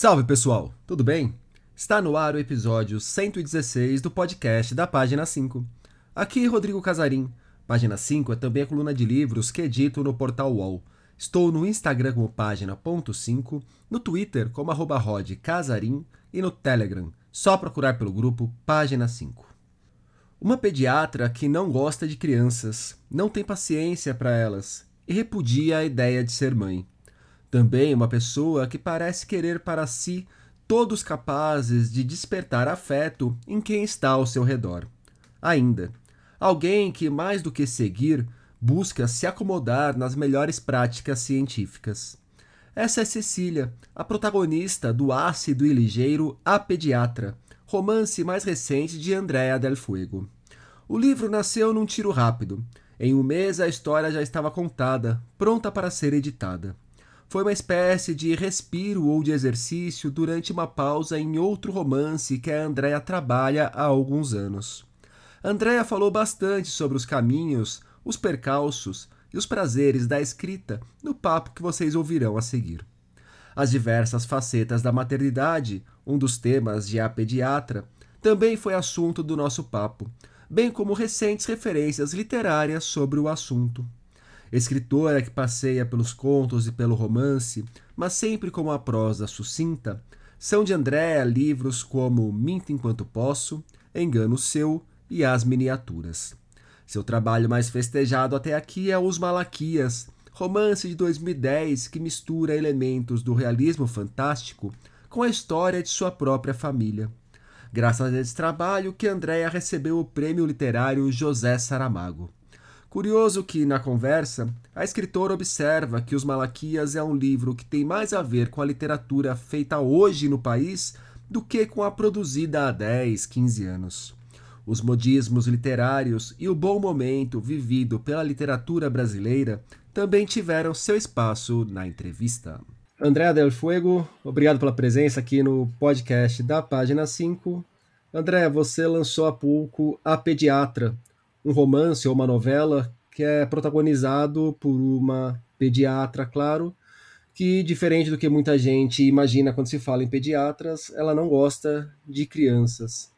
Salve pessoal, tudo bem? Está no ar o episódio 116 do podcast da Página 5. Aqui Rodrigo Casarim. Página 5 é também a coluna de livros que edito no portal UOL. Estou no Instagram como página.5, no Twitter como arroba e no Telegram, só procurar pelo grupo Página 5. Uma pediatra que não gosta de crianças, não tem paciência para elas e repudia a ideia de ser mãe. Também uma pessoa que parece querer para si todos capazes de despertar afeto em quem está ao seu redor. Ainda, alguém que, mais do que seguir, busca se acomodar nas melhores práticas científicas. Essa é Cecília, a protagonista do ácido e ligeiro A Pediatra, romance mais recente de Andrea Del Fuego. O livro nasceu num tiro rápido. Em um mês a história já estava contada, pronta para ser editada. Foi uma espécie de respiro ou de exercício durante uma pausa em outro romance que a Andrea trabalha há alguns anos. Andrea falou bastante sobre os caminhos, os percalços e os prazeres da escrita no papo que vocês ouvirão a seguir. As diversas facetas da maternidade, um dos temas de A Pediatra, também foi assunto do nosso papo, bem como recentes referências literárias sobre o assunto escritora que passeia pelos contos e pelo romance, mas sempre com uma prosa sucinta, são de Andréa livros como Minta Enquanto Posso, Engano Seu e As Miniaturas. Seu trabalho mais festejado até aqui é Os Malaquias, romance de 2010 que mistura elementos do realismo fantástico com a história de sua própria família. Graças a esse trabalho que Andréa recebeu o prêmio literário José Saramago. Curioso que, na conversa, a escritora observa que Os Malaquias é um livro que tem mais a ver com a literatura feita hoje no país do que com a produzida há 10, 15 anos. Os modismos literários e o bom momento vivido pela literatura brasileira também tiveram seu espaço na entrevista. André Del Fuego, obrigado pela presença aqui no podcast da página 5. André, você lançou há pouco A Pediatra, um romance ou uma novela que é protagonizado por uma pediatra, claro, que, diferente do que muita gente imagina quando se fala em pediatras, ela não gosta de crianças.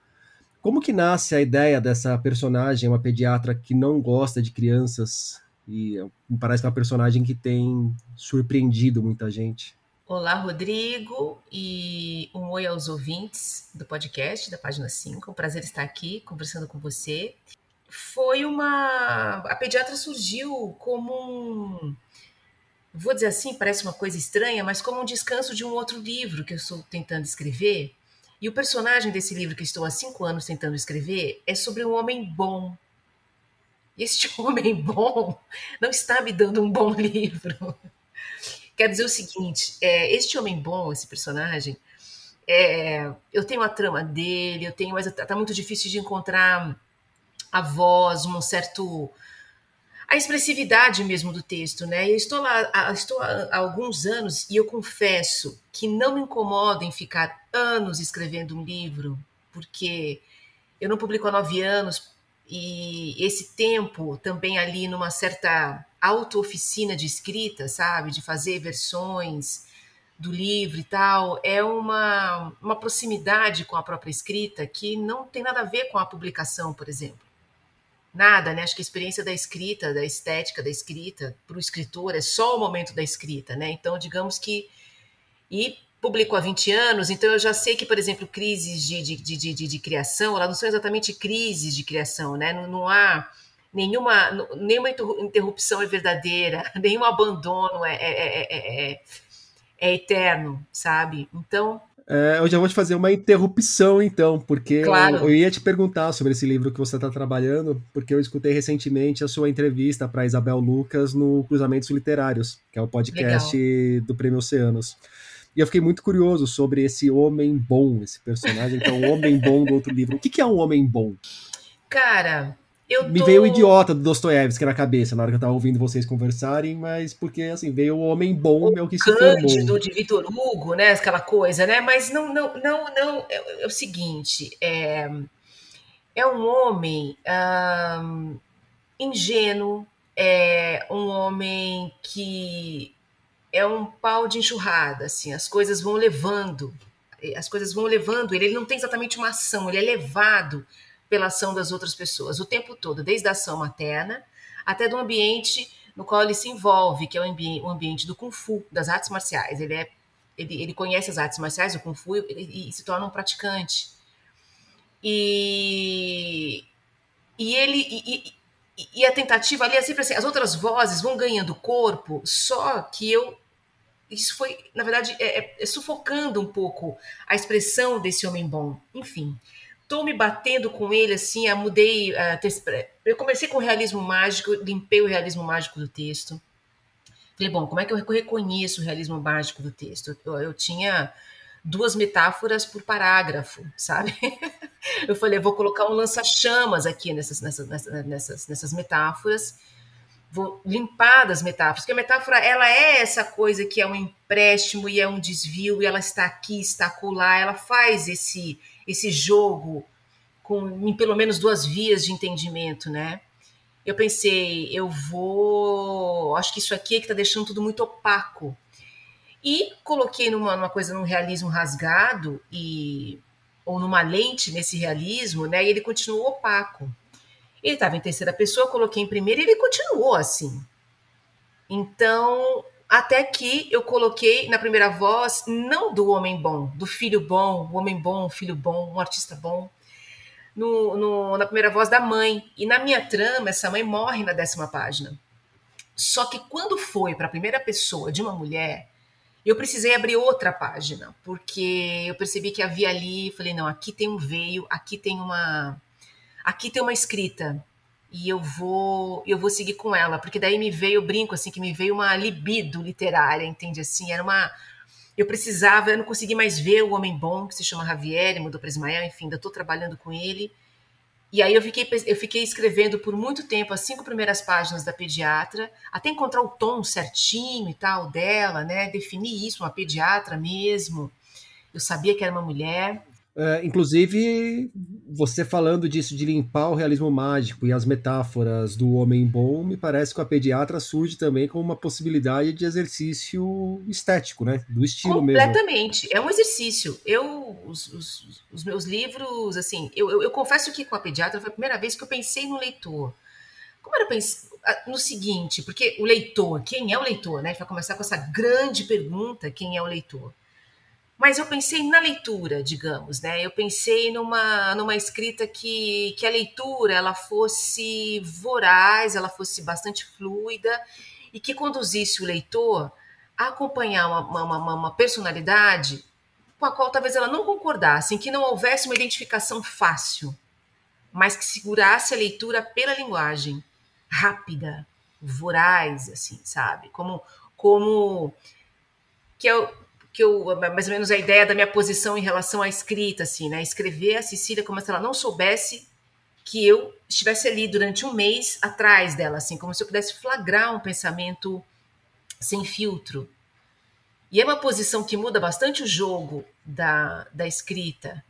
Como que nasce a ideia dessa personagem, uma pediatra que não gosta de crianças? E parece que é uma personagem que tem surpreendido muita gente. Olá, Rodrigo, e um oi aos ouvintes do podcast da página 5. É um prazer estar aqui conversando com você foi uma. A pediatra surgiu como um. Vou dizer assim, parece uma coisa estranha, mas como um descanso de um outro livro que eu estou tentando escrever. E o personagem desse livro que estou há cinco anos tentando escrever é sobre um homem bom. Este homem bom não está me dando um bom livro. Quer dizer o seguinte: é, este homem bom, esse personagem, é, eu tenho a trama dele, eu tenho, mas está muito difícil de encontrar a voz, um certo a expressividade mesmo do texto, né? Eu estou lá, estou há alguns anos e eu confesso que não me incomoda em ficar anos escrevendo um livro, porque eu não publico há nove anos e esse tempo também ali numa certa auto-oficina de escrita, sabe? De fazer versões do livro e tal, é uma, uma proximidade com a própria escrita que não tem nada a ver com a publicação, por exemplo nada, né? Acho que a experiência da escrita, da estética da escrita, para o escritor é só o momento da escrita, né? Então, digamos que. E publico há 20 anos, então eu já sei que, por exemplo, crises de, de, de, de, de criação, elas não são exatamente crises de criação, né? Não, não há nenhuma, nenhuma interrupção é verdadeira, nenhum abandono é, é, é, é, é eterno, sabe? Então, é, eu já vou te fazer uma interrupção, então, porque claro. eu, eu, ia te perguntar sobre esse livro que você está trabalhando, porque eu escutei recentemente a sua entrevista para Isabel Lucas no Cruzamentos Literários, que é o podcast Legal. do Prêmio Oceanos. E eu fiquei muito curioso sobre esse homem bom, esse personagem, que é o homem bom do outro livro. O que, que é um homem bom? Cara, tô... Me veio o idiota do Dostoiévski na cabeça na hora que eu tava ouvindo vocês conversarem, mas porque, assim, veio o homem bom, o meu que se formou. de Vitor Hugo, né, aquela coisa, né, mas não, não, não, não, é, é o seguinte, é, é um homem ingênuo, é um homem que é um pau de enxurrada, assim, as coisas vão levando, as coisas vão levando ele, ele não tem exatamente uma ação, ele é levado pela ação das outras pessoas o tempo todo, desde a ação materna até do ambiente no qual ele se envolve, que é o, ambi o ambiente do Kung Fu, das artes marciais. Ele, é, ele, ele conhece as artes marciais, o Kung Fu, e, e, se torna um praticante. E, e ele. E, e, a tentativa ali é sempre assim: as outras vozes vão ganhando corpo, só que eu. Isso foi, na verdade, é, é, é sufocando um pouco a expressão desse homem bom. Enfim, estou me batendo com ele assim, eu mudei. Uh, eu comecei com o realismo mágico, limpei o realismo mágico do texto. Falei, bom, como é que eu reconheço o realismo mágico do texto? Eu, eu tinha duas metáforas por parágrafo, sabe? Eu falei, eu vou colocar um lança-chamas aqui nessas, nessas, nessas, nessas metáforas, vou limpar das metáforas, porque a metáfora ela é essa coisa que é um empréstimo e é um desvio, e ela está aqui, está acolá, ela faz esse, esse jogo com pelo menos duas vias de entendimento, né? Eu pensei, eu vou. Acho que isso aqui é que está deixando tudo muito opaco. E coloquei numa, numa coisa, num realismo rasgado e ou numa lente nesse realismo, né? E ele continuou opaco. Ele estava em terceira pessoa, coloquei em primeira e ele continuou assim. Então, até que eu coloquei na primeira voz, não do homem bom, do filho bom, o homem bom, o filho bom, um artista bom, no, no, na primeira voz da mãe. E na minha trama, essa mãe morre na décima página. Só que quando foi para a primeira pessoa de uma mulher, eu precisei abrir outra página, porque eu percebi que havia ali, falei, não, aqui tem um veio, aqui tem uma aqui tem uma escrita e eu vou eu vou seguir com ela, porque daí me veio, brinco assim, que me veio uma libido literária, entende assim, era uma eu precisava, eu não consegui mais ver o homem bom, que se chama Javier, mudou para Ismael, enfim, ainda estou trabalhando com ele. E aí eu fiquei, eu fiquei escrevendo por muito tempo as cinco primeiras páginas da pediatra, até encontrar o tom certinho e tal dela, né? Definir isso, uma pediatra mesmo. Eu sabia que era uma mulher. É, inclusive, você falando disso de limpar o realismo mágico e as metáforas do homem bom, me parece que a pediatra surge também como uma possibilidade de exercício estético, né? Do estilo Completamente. mesmo. Completamente. É um exercício. Eu, os, os, os meus livros, assim, eu, eu, eu, confesso que com a pediatra foi a primeira vez que eu pensei no leitor. Como era pensar no seguinte, porque o leitor, quem é o leitor, né? A gente vai começar com essa grande pergunta: quem é o leitor? Mas eu pensei na leitura, digamos, né? Eu pensei numa, numa escrita que, que a leitura ela fosse voraz, ela fosse bastante fluida e que conduzisse o leitor a acompanhar uma, uma, uma personalidade com a qual talvez ela não concordasse, em que não houvesse uma identificação fácil, mas que segurasse a leitura pela linguagem rápida, voraz, assim, sabe? Como, como que eu que eu mais ou menos a ideia da minha posição em relação à escrita, assim, né? Escrever a Cecília como se ela não soubesse que eu estivesse ali durante um mês atrás dela, assim, como se eu pudesse flagrar um pensamento sem filtro. E é uma posição que muda bastante o jogo da, da escrita,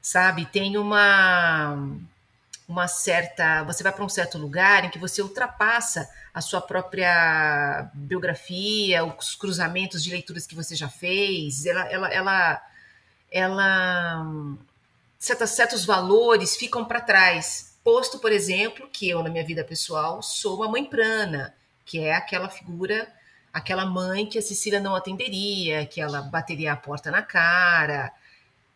sabe? Tem uma uma certa. Você vai para um certo lugar em que você ultrapassa a sua própria biografia, os cruzamentos de leituras que você já fez. Ela. ela, ela, ela certos, certos valores ficam para trás. Posto, por exemplo, que eu, na minha vida pessoal, sou uma mãe prana, que é aquela figura, aquela mãe que a Cecília não atenderia, que ela bateria a porta na cara.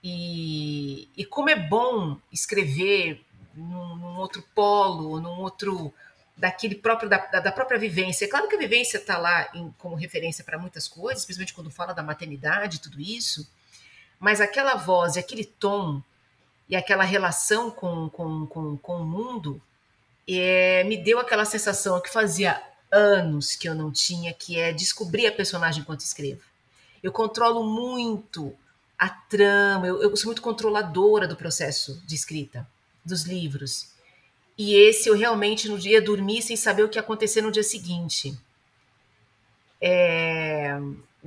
E, e como é bom escrever num, num outro polo, num outro daquele próprio da, da, própria vivência. É claro que a vivência está lá em, como referência para muitas coisas, principalmente quando fala da maternidade, tudo isso. Mas aquela voz, aquele tom e aquela relação com, com, com, com o mundo é, me deu aquela sensação que fazia anos que eu não tinha, que é descobrir a personagem enquanto escrevo. Eu controlo muito a trama, eu, eu sou muito controladora do processo de escrita dos livros. E esse eu realmente no dia dormi sem saber o que ia acontecer no dia seguinte. É,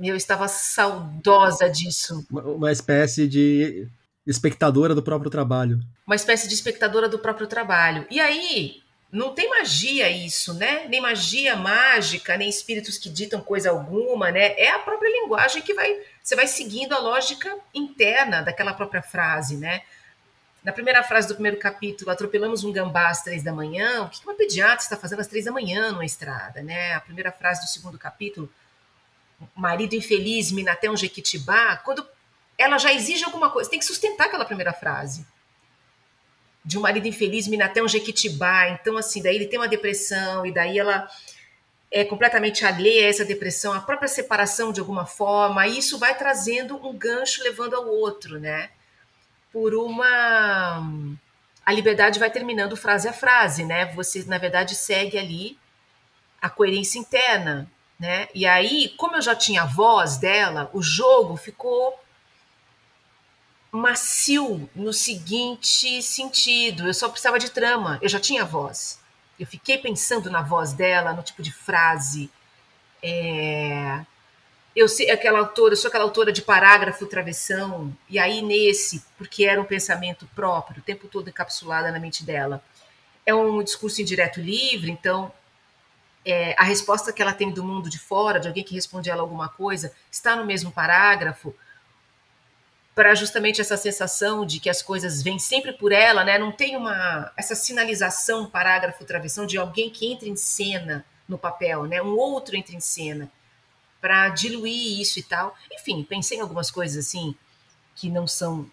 eu estava saudosa disso. Uma espécie de espectadora do próprio trabalho. Uma espécie de espectadora do próprio trabalho. E aí, não tem magia isso, né? Nem magia mágica, nem espíritos que ditam coisa alguma, né? É a própria linguagem que vai. Você vai seguindo a lógica interna daquela própria frase, né? Na primeira frase do primeiro capítulo, atropelamos um gambá às três da manhã. O que uma pediatra está fazendo às três da manhã numa estrada, né? A primeira frase do segundo capítulo, marido infeliz, mina até um jequitibá. Quando ela já exige alguma coisa, tem que sustentar aquela primeira frase de um marido infeliz, mina até um jequitibá. Então, assim, daí ele tem uma depressão, e daí ela é completamente alheia a essa depressão, a própria separação de alguma forma, e isso vai trazendo um gancho levando ao outro, né? Por uma. A liberdade vai terminando frase a frase, né? Você, na verdade, segue ali a coerência interna, né? E aí, como eu já tinha a voz dela, o jogo ficou macio no seguinte sentido: eu só precisava de trama, eu já tinha voz. Eu fiquei pensando na voz dela, no tipo de frase. É... Eu sei aquela autora, sou aquela autora de parágrafo travessão, e aí nesse, porque era um pensamento próprio, o tempo todo encapsulada na mente dela. É um discurso indireto livre, então é, a resposta que ela tem do mundo de fora, de alguém que responde ela alguma coisa, está no mesmo parágrafo, para justamente essa sensação de que as coisas vêm sempre por ela, né? Não tem uma essa sinalização, parágrafo, travessão de alguém que entra em cena no papel, né? Um outro entra em cena para diluir isso e tal. Enfim, pensei em algumas coisas assim que não são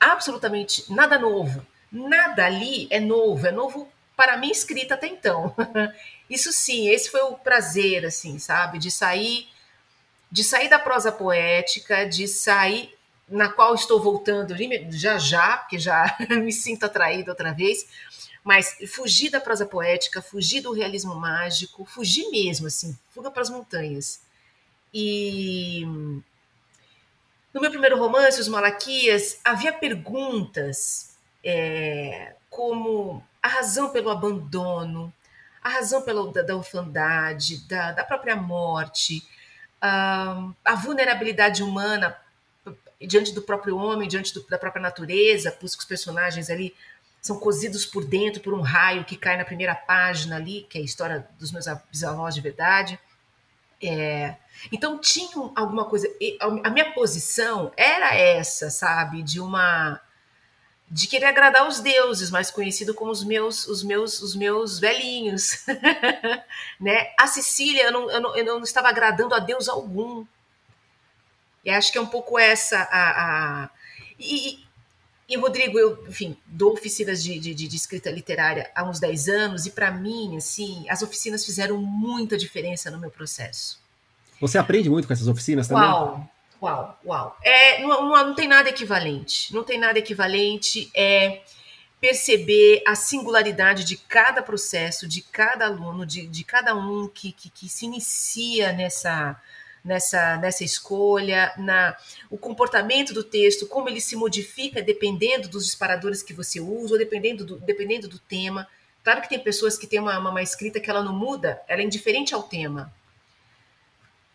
absolutamente nada novo. Nada ali é novo, é novo para mim escrita até então. isso sim, esse foi o prazer assim, sabe, de sair de sair da prosa poética, de sair na qual estou voltando já já, porque já me sinto atraída outra vez, mas fugir da prosa poética, fugir do realismo mágico, fugir mesmo, assim, fuga para as montanhas. E no meu primeiro romance, Os Malaquias, havia perguntas é, como a razão pelo abandono, a razão pela, da, da orfandade, da, da própria morte, a, a vulnerabilidade humana diante do próprio homem, diante do, da própria natureza, por os personagens ali são cozidos por dentro por um raio que cai na primeira página ali, que é a história dos meus bisavós de verdade. É, então tinha alguma coisa. A minha posição era essa, sabe, de uma de querer agradar os deuses, mais conhecido como os meus os meus os meus velhinhos, né? A Sicília eu não, eu não, eu não estava agradando a Deus algum, e acho que é um pouco essa a. a... E, e, Rodrigo, eu, enfim, dou oficinas de, de, de escrita literária há uns 10 anos, e para mim, assim, as oficinas fizeram muita diferença no meu processo. Você aprende muito com essas oficinas também? Uau, uau, uau. É, não, não, não tem nada equivalente. Não tem nada equivalente. É perceber a singularidade de cada processo, de cada aluno, de, de cada um que, que, que se inicia nessa nessa, nessa escolha, na o comportamento do texto, como ele se modifica dependendo dos disparadores que você usa, ou dependendo do, dependendo do tema. Claro que tem pessoas que têm uma, uma, uma escrita que ela não muda, ela é indiferente ao tema.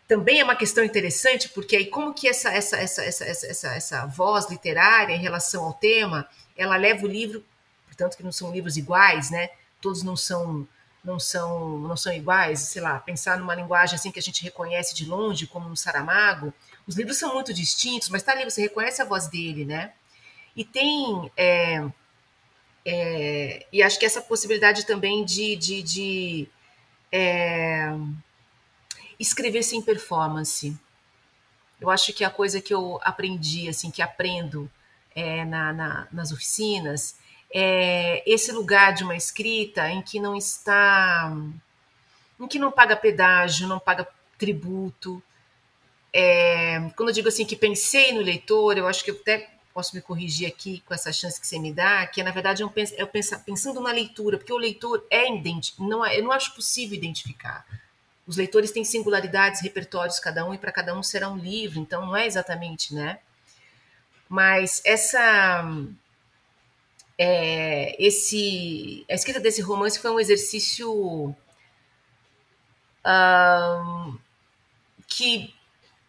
Também é uma questão interessante, porque aí como que essa, essa, essa, essa, essa, essa, essa voz literária em relação ao tema, ela leva o livro, portanto que não são livros iguais, né? Todos não são não são não são iguais, sei lá, pensar numa linguagem assim que a gente reconhece de longe, como no Saramago, os livros são muito distintos, mas tá ali, você reconhece a voz dele, né? E tem é, é, e acho que essa possibilidade também de, de, de é, escrever sem performance. Eu acho que a coisa que eu aprendi, assim, que aprendo é, na, na, nas oficinas, é, esse lugar de uma escrita em que não está, em que não paga pedágio, não paga tributo. É, quando eu digo assim que pensei no leitor, eu acho que eu até posso me corrigir aqui com essa chance que você me dá, que na verdade eu penso, eu penso pensando na leitura, porque o leitor é não é, eu não acho possível identificar. Os leitores têm singularidades, repertórios cada um e para cada um será um livro, então não é exatamente, né? Mas essa é, esse, a escrita desse romance foi um exercício um, que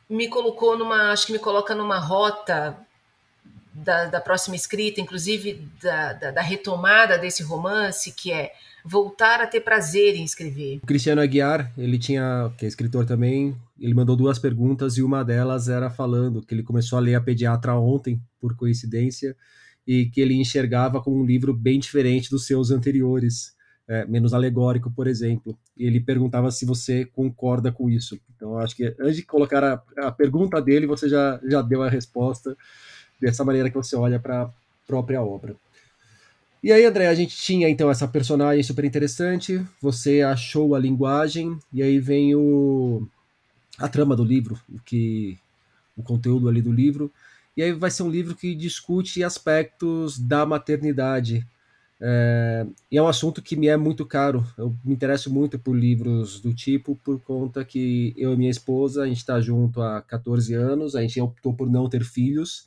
me colocou numa, acho que me coloca numa rota da, da próxima escrita, inclusive da, da, da, retomada desse romance, que é voltar a ter prazer em escrever. O Cristiano Aguiar, ele tinha, que é escritor também, ele mandou duas perguntas e uma delas era falando que ele começou a ler a Pediatra ontem, por coincidência, e que ele enxergava como um livro bem diferente dos seus anteriores, é, menos alegórico, por exemplo. E ele perguntava se você concorda com isso. Então, acho que antes de colocar a, a pergunta dele, você já, já deu a resposta dessa maneira que você olha para a própria obra. E aí, André, a gente tinha então essa personagem super interessante, você achou a linguagem, e aí vem o, a trama do livro, o que o conteúdo ali do livro. E aí vai ser um livro que discute aspectos da maternidade. É, e é um assunto que me é muito caro. Eu me interesso muito por livros do tipo, por conta que eu e minha esposa, a gente está junto há 14 anos, a gente optou por não ter filhos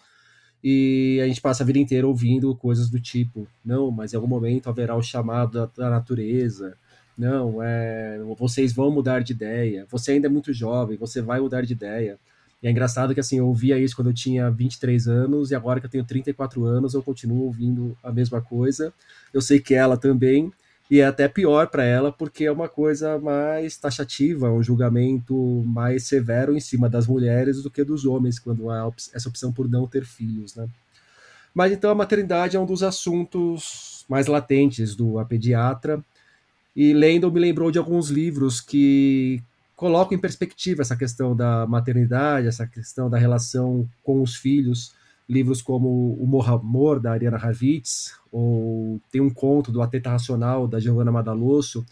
e a gente passa a vida inteira ouvindo coisas do tipo, não, mas em algum momento haverá o chamado da, da natureza, não, é, vocês vão mudar de ideia, você ainda é muito jovem, você vai mudar de ideia. E é engraçado que assim, eu ouvia isso quando eu tinha 23 anos e agora que eu tenho 34 anos eu continuo ouvindo a mesma coisa. Eu sei que ela também, e é até pior para ela porque é uma coisa mais taxativa, um julgamento mais severo em cima das mulheres do que dos homens quando há essa opção por não ter filhos, né? Mas então a maternidade é um dos assuntos mais latentes do A Pediatra, e lendo me lembrou de alguns livros que colocam em perspectiva essa questão da maternidade, essa questão da relação com os filhos, livros como O Morro Amor, da Ariana Ravitz, ou tem um conto do A Teta Racional, da Giovanna Madalosso,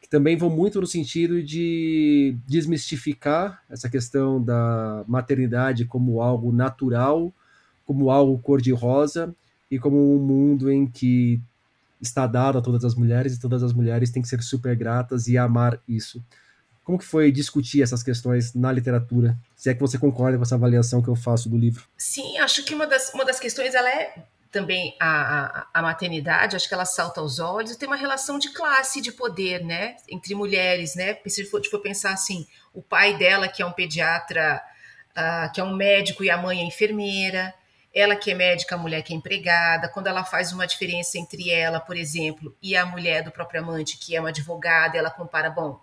que também vão muito no sentido de desmistificar essa questão da maternidade como algo natural, como algo cor-de-rosa, e como um mundo em que está dado a todas as mulheres, e todas as mulheres têm que ser super gratas e amar isso. Como que foi discutir essas questões na literatura? Se é que você concorda com essa avaliação que eu faço do livro. Sim, acho que uma das, uma das questões ela é também a, a, a maternidade, acho que ela salta aos olhos, tem uma relação de classe de poder, né, entre mulheres, né, se for, for pensar assim, o pai dela que é um pediatra, uh, que é um médico e a mãe é enfermeira, ela que é médica, a mulher que é empregada, quando ela faz uma diferença entre ela, por exemplo, e a mulher do próprio amante, que é uma advogada, ela compara, bom,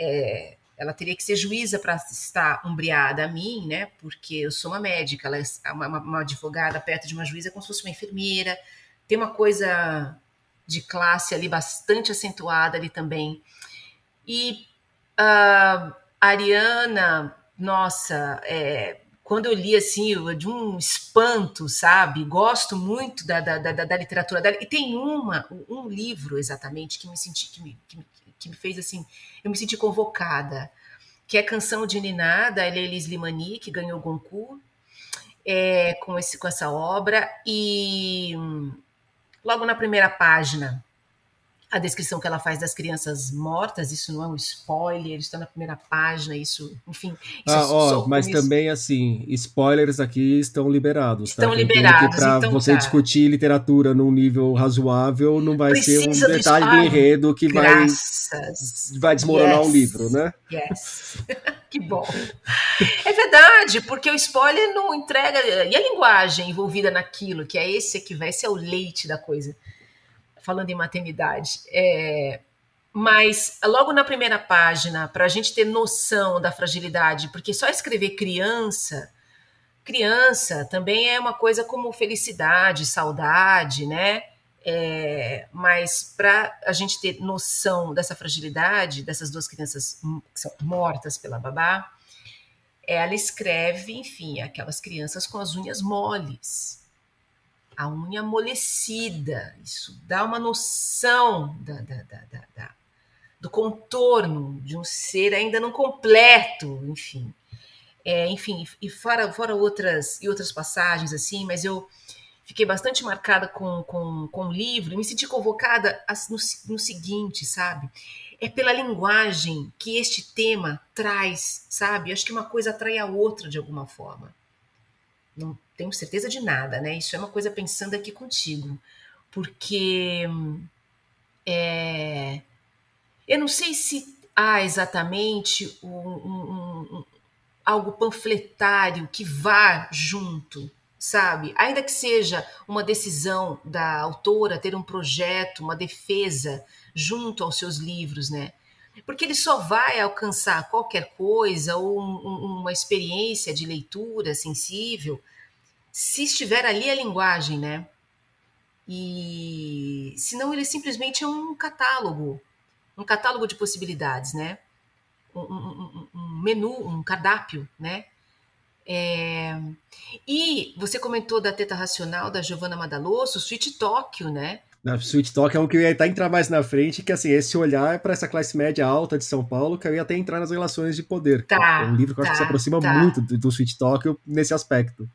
é, ela teria que ser juíza para estar umbriada a mim, né? Porque eu sou uma médica, ela é uma, uma, advogada perto de uma juíza é como se fosse uma enfermeira. Tem uma coisa de classe ali bastante acentuada ali também. E a Ariana, nossa, é, quando eu li assim, de um espanto, sabe? Gosto muito da, da, da, da literatura dela. E tem uma, um livro exatamente que me senti, que me, que me que me fez assim, eu me senti convocada, que é Canção de Niná, da Elis Limani, que ganhou o Goncourt, é, com, esse, com essa obra, e logo na primeira página a descrição que ela faz das crianças mortas, isso não é um spoiler, está na primeira página, isso, enfim. Isso ah, ó, mas isso. também, assim, spoilers aqui estão liberados. Tá? Estão tá? liberados. Para então, você tá. discutir literatura num nível razoável, não vai Precisa ser um detalhe do, do enredo que vai, vai desmoronar yes. um livro, né? Yes. que bom. É verdade, porque o spoiler não entrega. E a linguagem envolvida naquilo, que é esse que vai ser o leite da coisa falando em maternidade. É, mas logo na primeira página, para a gente ter noção da fragilidade, porque só escrever criança, criança também é uma coisa como felicidade, saudade, né? É, mas para a gente ter noção dessa fragilidade dessas duas crianças que são mortas pela babá, ela escreve, enfim, aquelas crianças com as unhas moles, a unha amolecida. Isso dá uma noção da, da, da, do contorno de um ser ainda não completo, enfim. É, enfim, e fora, fora outras, e outras passagens, assim, mas eu fiquei bastante marcada com, com, com o livro e me senti convocada no, no seguinte, sabe? É pela linguagem que este tema traz, sabe? Acho que uma coisa atrai a outra de alguma forma. Não tenho certeza de nada, né? Isso é uma coisa pensando aqui contigo, porque é, eu não sei se há exatamente um, um, um, algo panfletário que vá junto sabe? Ainda que seja uma decisão da autora ter um projeto, uma defesa junto aos seus livros, né? Porque ele só vai alcançar qualquer coisa ou um, uma experiência de leitura sensível se estiver ali a linguagem, né? E senão ele simplesmente é um catálogo, um catálogo de possibilidades, né? Um, um, um menu, um cardápio, né? É... E você comentou da Teta Racional, da Giovanna Madaloso, Sweet Tóquio, né? Na Sweet Talk é um que eu ia até entrar mais na frente, que assim, esse olhar para essa classe média alta de São Paulo, que eu ia até entrar nas relações de poder. Tá, é um livro que eu tá, acho que se aproxima tá. muito do, do Sweet Talk nesse aspecto.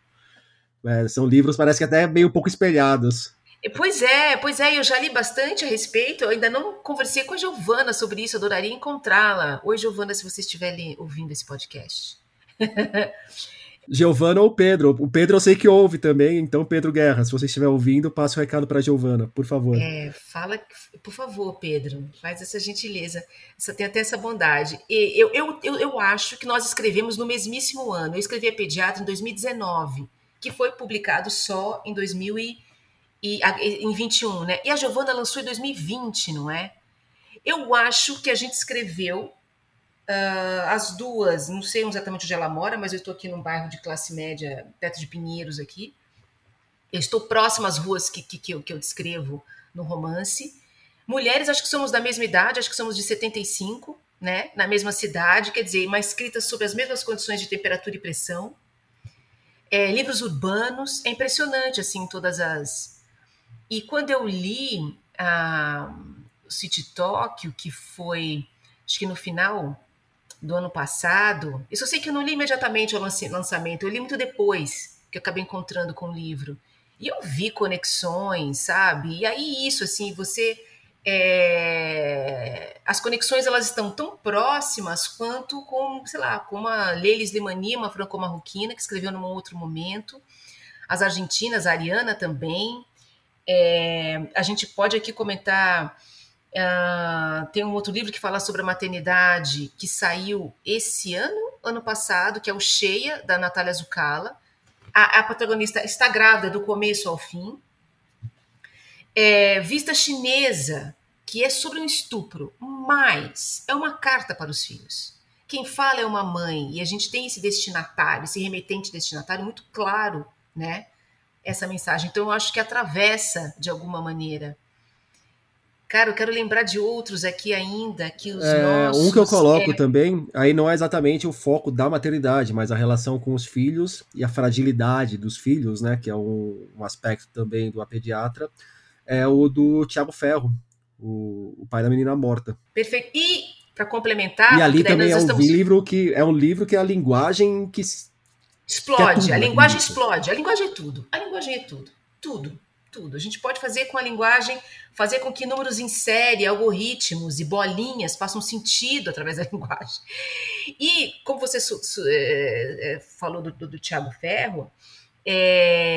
É, são livros, parece que até meio pouco espelhados. Pois é, pois é, eu já li bastante a respeito, eu ainda não conversei com a Giovana sobre isso, adoraria encontrá-la. Oi, Giovana, se você estiver ouvindo esse podcast. Giovana ou Pedro. O Pedro eu sei que ouve também, então Pedro Guerra, se você estiver ouvindo, passe o recado para Giovana, por favor. É, fala, por favor, Pedro, faz essa gentileza. Você tem até essa bondade. E eu, eu, eu, eu acho que nós escrevemos no mesmíssimo ano. Eu escrevi a Pediatra em 2019, que foi publicado só em 2021, né? E a Giovana lançou em 2020, não é? Eu acho que a gente escreveu Uh, as duas, não sei exatamente onde ela mora, mas eu estou aqui num bairro de classe média, perto de Pinheiros aqui. Eu estou próximo às ruas que, que, que, eu, que eu descrevo no romance. Mulheres, acho que somos da mesma idade, acho que somos de 75, né? Na mesma cidade, quer dizer, mas escritas sobre as mesmas condições de temperatura e pressão. É, livros urbanos, é impressionante, assim, todas as... E quando eu li a City Tóquio, que foi, acho que no final do ano passado. Isso eu sei que eu não li imediatamente o lançamento, eu li muito depois, que eu acabei encontrando com o livro. E eu vi conexões, sabe? E aí isso, assim, você... É... As conexões, elas estão tão próximas quanto com, sei lá, com a Leila Lemania, uma franco-marroquina, que escreveu num outro momento. As argentinas, a Ariana também. É... A gente pode aqui comentar Uh, tem um outro livro que fala sobre a maternidade que saiu esse ano, ano passado, que é o Cheia, da Natália Zucala. A, a protagonista está grávida do começo ao fim. É, Vista Chinesa, que é sobre um estupro, mas é uma carta para os filhos. Quem fala é uma mãe, e a gente tem esse destinatário, esse remetente destinatário muito claro, né? Essa mensagem. Então, eu acho que atravessa, de alguma maneira, Cara, eu quero lembrar de outros aqui ainda, que os é, nossos... Um que eu coloco é... também, aí não é exatamente o foco da maternidade, mas a relação com os filhos e a fragilidade dos filhos, né, que é um, um aspecto também do A Pediatra, é o do Tiago Ferro, o, o, pai da menina morta. Perfeito. E, para complementar... E ali também é um estamos... livro que é um livro que é a linguagem que... Explode, que é a linguagem explode. A linguagem é tudo. A linguagem é tudo. Tudo tudo. A gente pode fazer com a linguagem, fazer com que números em série, algoritmos e bolinhas façam sentido através da linguagem. E, como você é, é, falou do, do, do Tiago Ferro, é...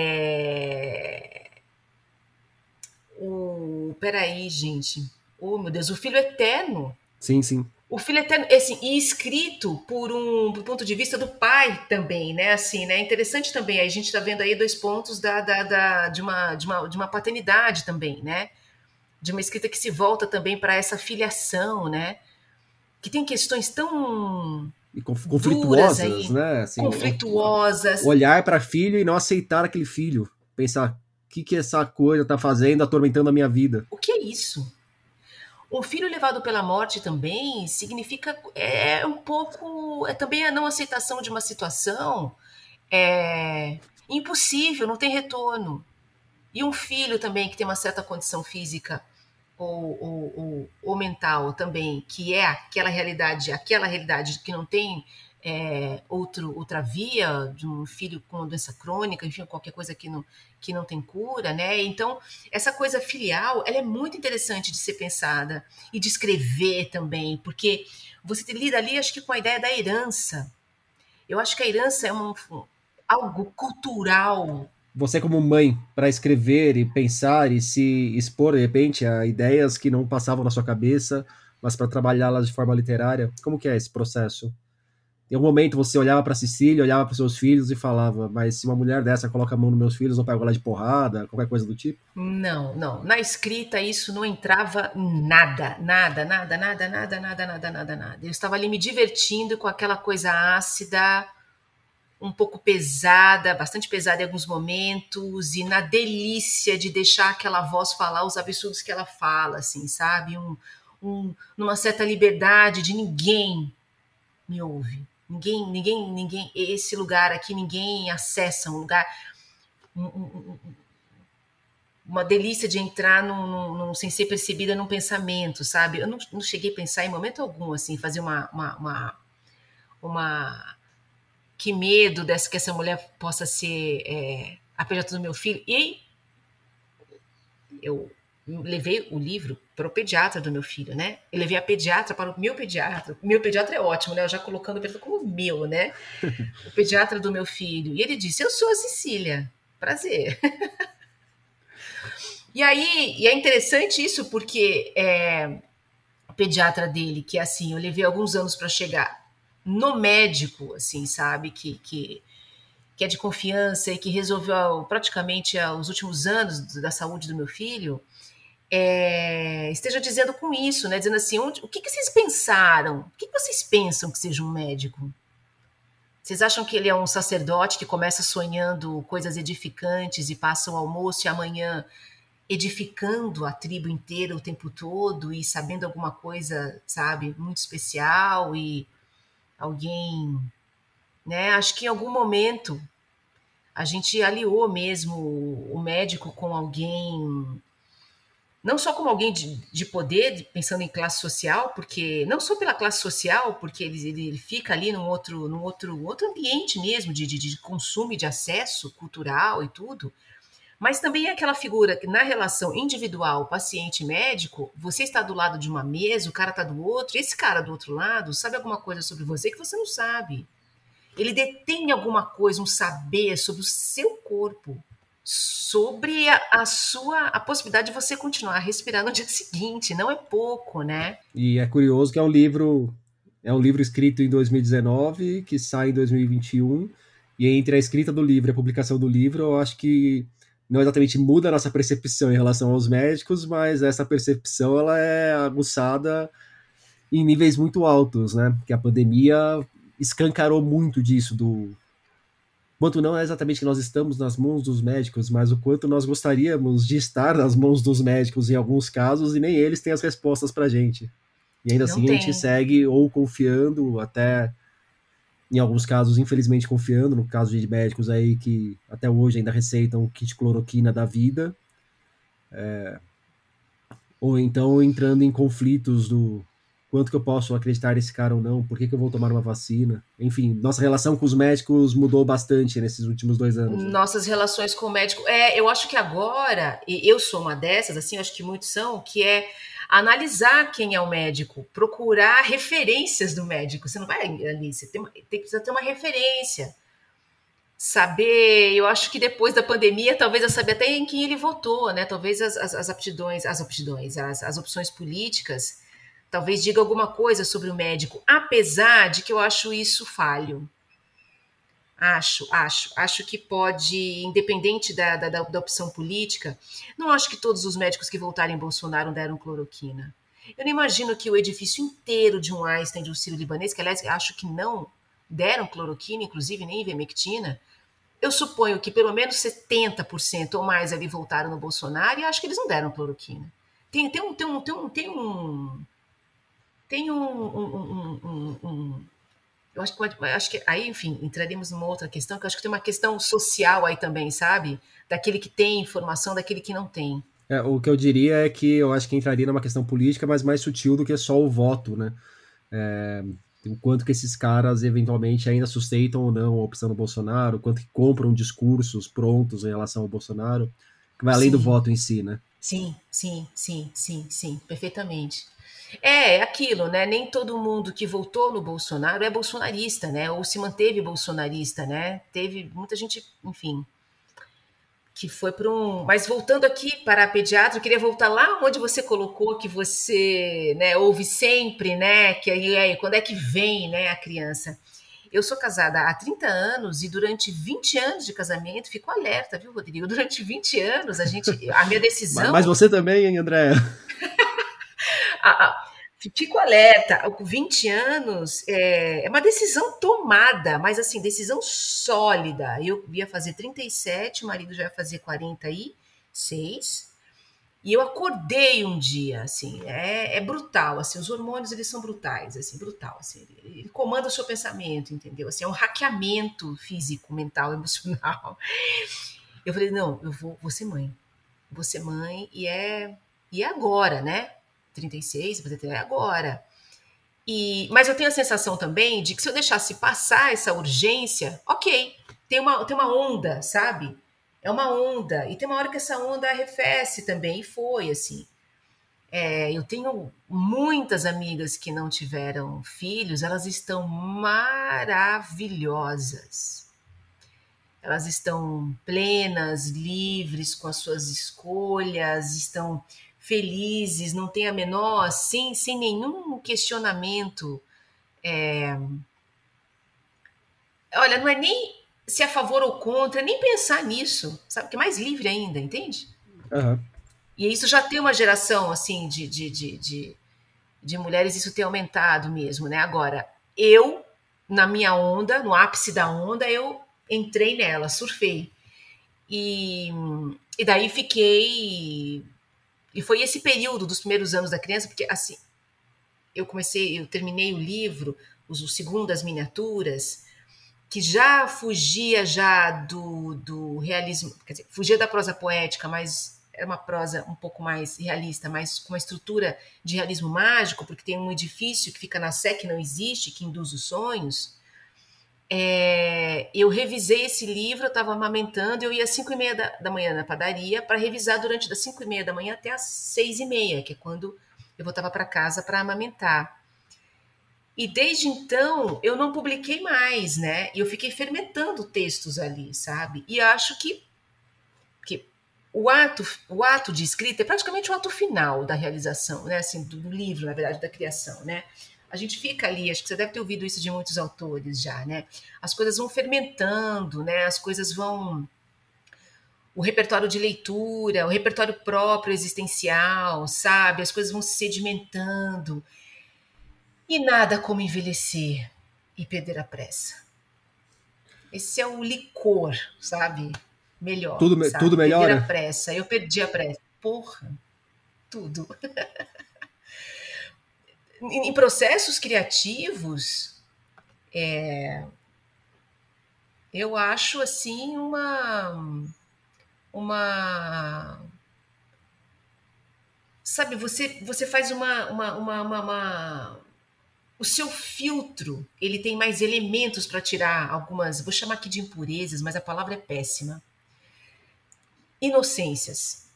O... Peraí, gente. Oh, meu Deus, o Filho Eterno. Sim, sim. O filho eterno, assim, e escrito por um do ponto de vista do pai também, né? Assim, né? Interessante também. A gente está vendo aí dois pontos da, da, da, de, uma, de, uma, de uma paternidade também, né? De uma escrita que se volta também para essa filiação, né? Que tem questões tão e conflituosas, aí, né? Assim, conflituosas. Olhar para filho e não aceitar aquele filho. Pensar, o que, que essa coisa tá fazendo, atormentando a minha vida? O que é isso? Um filho levado pela morte também significa é, é um pouco é também a não aceitação de uma situação é, impossível, não tem retorno. E um filho também que tem uma certa condição física ou, ou, ou, ou mental também, que é aquela realidade, aquela realidade que não tem é, outro, outra via de um filho com doença crônica, enfim, qualquer coisa que não, que não tem cura, né? Então, essa coisa filial, ela é muito interessante de ser pensada e de escrever também, porque você lida ali, acho que com a ideia da herança. Eu acho que a herança é um, algo cultural. Você como mãe, para escrever e pensar e se expor, de repente, a ideias que não passavam na sua cabeça, mas para trabalhá-las de forma literária, como que é esse processo? Em algum momento você olhava para Cecília, olhava para seus filhos e falava, mas se uma mulher dessa coloca a mão nos meus filhos, eu pego ela de porrada, qualquer coisa do tipo? Não, não. Na escrita isso não entrava nada, nada, nada, nada, nada, nada, nada, nada, nada. Eu estava ali me divertindo com aquela coisa ácida, um pouco pesada, bastante pesada em alguns momentos, e na delícia de deixar aquela voz falar os absurdos que ela fala, assim, sabe? Um, um, numa certa liberdade de ninguém me ouve Ninguém, ninguém, ninguém, esse lugar aqui ninguém acessa, um lugar, um, um, uma delícia de entrar num, num, num, sem ser percebida num pensamento, sabe? Eu não, não, cheguei a pensar em momento algum, assim, fazer uma, uma, uma, uma que medo dessa que essa mulher possa ser é, a do meu filho. E eu levei o livro para o pediatra do meu filho, né? Eu levei a pediatra para o meu pediatra. O meu pediatra é ótimo, né? Eu já colocando o como meu, né? O pediatra do meu filho. E ele disse: Eu sou a Cecília. Prazer. e aí, e é interessante isso porque é, o pediatra dele, que é assim, eu levei alguns anos para chegar no médico, assim, sabe? Que, que, que é de confiança e que resolveu praticamente os últimos anos da saúde do meu filho é, esteja dizendo com isso, né? Dizendo assim, onde, o que, que vocês pensaram? O que, que vocês pensam que seja um médico? Vocês acham que ele é um sacerdote que começa sonhando coisas edificantes e passa o almoço e amanhã edificando a tribo inteira o tempo todo e sabendo alguma coisa, sabe, muito especial e alguém, né? Acho que em algum momento a gente aliou mesmo o médico com alguém não só como alguém de, de poder, pensando em classe social, porque não só pela classe social, porque ele, ele, ele fica ali num outro, num outro, outro ambiente mesmo de, de, de consumo e de acesso cultural e tudo, mas também é aquela figura que na relação individual paciente-médico, você está do lado de uma mesa, o cara está do outro, esse cara do outro lado sabe alguma coisa sobre você que você não sabe. Ele detém alguma coisa, um saber sobre o seu corpo sobre a, a, sua a possibilidade de você continuar a respirar no dia seguinte, não é pouco, né? E é curioso que é um livro é um livro escrito em 2019 que sai em 2021 e entre a escrita do livro e a publicação do livro, eu acho que não exatamente muda a nossa percepção em relação aos médicos, mas essa percepção ela é aguçada em níveis muito altos, né? Que a pandemia escancarou muito disso do quanto não é exatamente que nós estamos nas mãos dos médicos, mas o quanto nós gostaríamos de estar nas mãos dos médicos em alguns casos e nem eles têm as respostas para gente. E ainda não assim tem. a gente segue ou confiando, até em alguns casos, infelizmente, confiando, no caso de médicos aí que até hoje ainda receitam o kit cloroquina da vida, é, ou então entrando em conflitos do quanto que eu posso acreditar nesse cara ou não, por que, que eu vou tomar uma vacina. Enfim, nossa relação com os médicos mudou bastante nesses últimos dois anos. Né? Nossas relações com o médico. É, eu acho que agora, e eu sou uma dessas, assim, acho que muitos são, que é analisar quem é o médico, procurar referências do médico. Você não vai ali, você tem, tem, precisa ter uma referência. Saber, eu acho que depois da pandemia, talvez eu saber até em quem ele votou, né? Talvez as, as, as aptidões, as aptidões, as, as opções políticas talvez diga alguma coisa sobre o médico, apesar de que eu acho isso falho. Acho, acho, acho que pode, independente da, da, da opção política, não acho que todos os médicos que voltaram em Bolsonaro deram cloroquina. Eu não imagino que o edifício inteiro de um Einstein, de um Ciro Libanês, que aliás acho que não deram cloroquina, inclusive nem ivermectina, eu suponho que pelo menos 70% ou mais ali voltaram no Bolsonaro e acho que eles não deram cloroquina. Tem, tem, um, tem, um, tem, um, tem um tem um, um, um, um eu acho que, acho que aí, enfim, entraremos numa outra questão, que eu acho que tem uma questão social aí também, sabe? Daquele que tem informação, daquele que não tem. É, o que eu diria é que eu acho que entraria numa questão política, mas mais sutil do que só o voto, né? É, o quanto que esses caras eventualmente ainda sustentam ou não a opção do Bolsonaro, quanto que compram discursos prontos em relação ao Bolsonaro, que vai além sim. do voto em si, né? Sim, sim, sim, sim, sim, perfeitamente. É, é aquilo, né? Nem todo mundo que votou no Bolsonaro é bolsonarista, né? Ou se manteve bolsonarista, né? Teve muita gente, enfim, que foi para um. Mas voltando aqui para a pediatra, eu queria voltar lá onde você colocou que você né, ouve sempre, né? Que aí, aí quando é que vem né, a criança? Eu sou casada há 30 anos e durante 20 anos de casamento, fico alerta, viu, Rodrigo? Durante 20 anos, a gente. A minha decisão. Mas você também, hein, Andréa? Fico alerta, com 20 anos é, é, uma decisão tomada, mas assim, decisão sólida. Eu ia fazer 37, o marido já ia fazer 46. E eu acordei um dia, assim, é, é brutal, assim, os hormônios, eles são brutais, assim, brutal, assim, ele, ele comanda o seu pensamento, entendeu? Assim, é um hackeamento físico, mental, emocional. Eu falei, não, eu vou, vou ser mãe, vou ser mãe, e é, e é agora, né? 36, você ter agora. E, mas eu tenho a sensação também de que se eu deixasse passar essa urgência, ok, tem uma, tem uma onda, sabe? É uma onda. E tem uma hora que essa onda arrefece também, e foi assim. É, eu tenho muitas amigas que não tiveram filhos, elas estão maravilhosas. Elas estão plenas, livres com as suas escolhas, estão felizes, não tem a menor, sem, sem nenhum questionamento. É... Olha, não é nem se é a favor ou contra, nem pensar nisso, sabe? Que é mais livre ainda, entende? Uhum. E isso já tem uma geração, assim, de, de, de, de, de mulheres, isso tem aumentado mesmo, né? Agora, eu, na minha onda, no ápice da onda, eu entrei nela, surfei. E, e daí fiquei e foi esse período dos primeiros anos da criança, porque assim, eu comecei, eu terminei o livro, o segundo as miniaturas, que já fugia já do, do realismo, quer dizer, fugia da prosa poética, mas era uma prosa um pouco mais realista, mas com uma estrutura de realismo mágico, porque tem um edifício que fica na Sé que não existe, que induz os sonhos é, eu revisei esse livro, eu estava amamentando, eu ia às 5 e meia da, da manhã na padaria para revisar durante das 5 e meia da manhã até as 6 e meia, que é quando eu voltava para casa para amamentar. E desde então eu não publiquei mais, né? Eu fiquei fermentando textos ali, sabe? E acho que, que o ato, o ato de escrita é praticamente o ato final da realização, né? Assim, do livro, na verdade, da criação, né? A gente fica ali, acho que você deve ter ouvido isso de muitos autores já, né? As coisas vão fermentando, né? As coisas vão o repertório de leitura, o repertório próprio existencial, sabe? As coisas vão se sedimentando. E nada como envelhecer e perder a pressa. Esse é o licor, sabe? Melhor. Tudo, sabe? tudo melhor. Perder a pressa. Eu perdi a pressa. Porra, tudo. em processos criativos, é, eu acho assim uma uma sabe você você faz uma uma, uma, uma, uma o seu filtro ele tem mais elementos para tirar algumas vou chamar aqui de impurezas mas a palavra é péssima inocências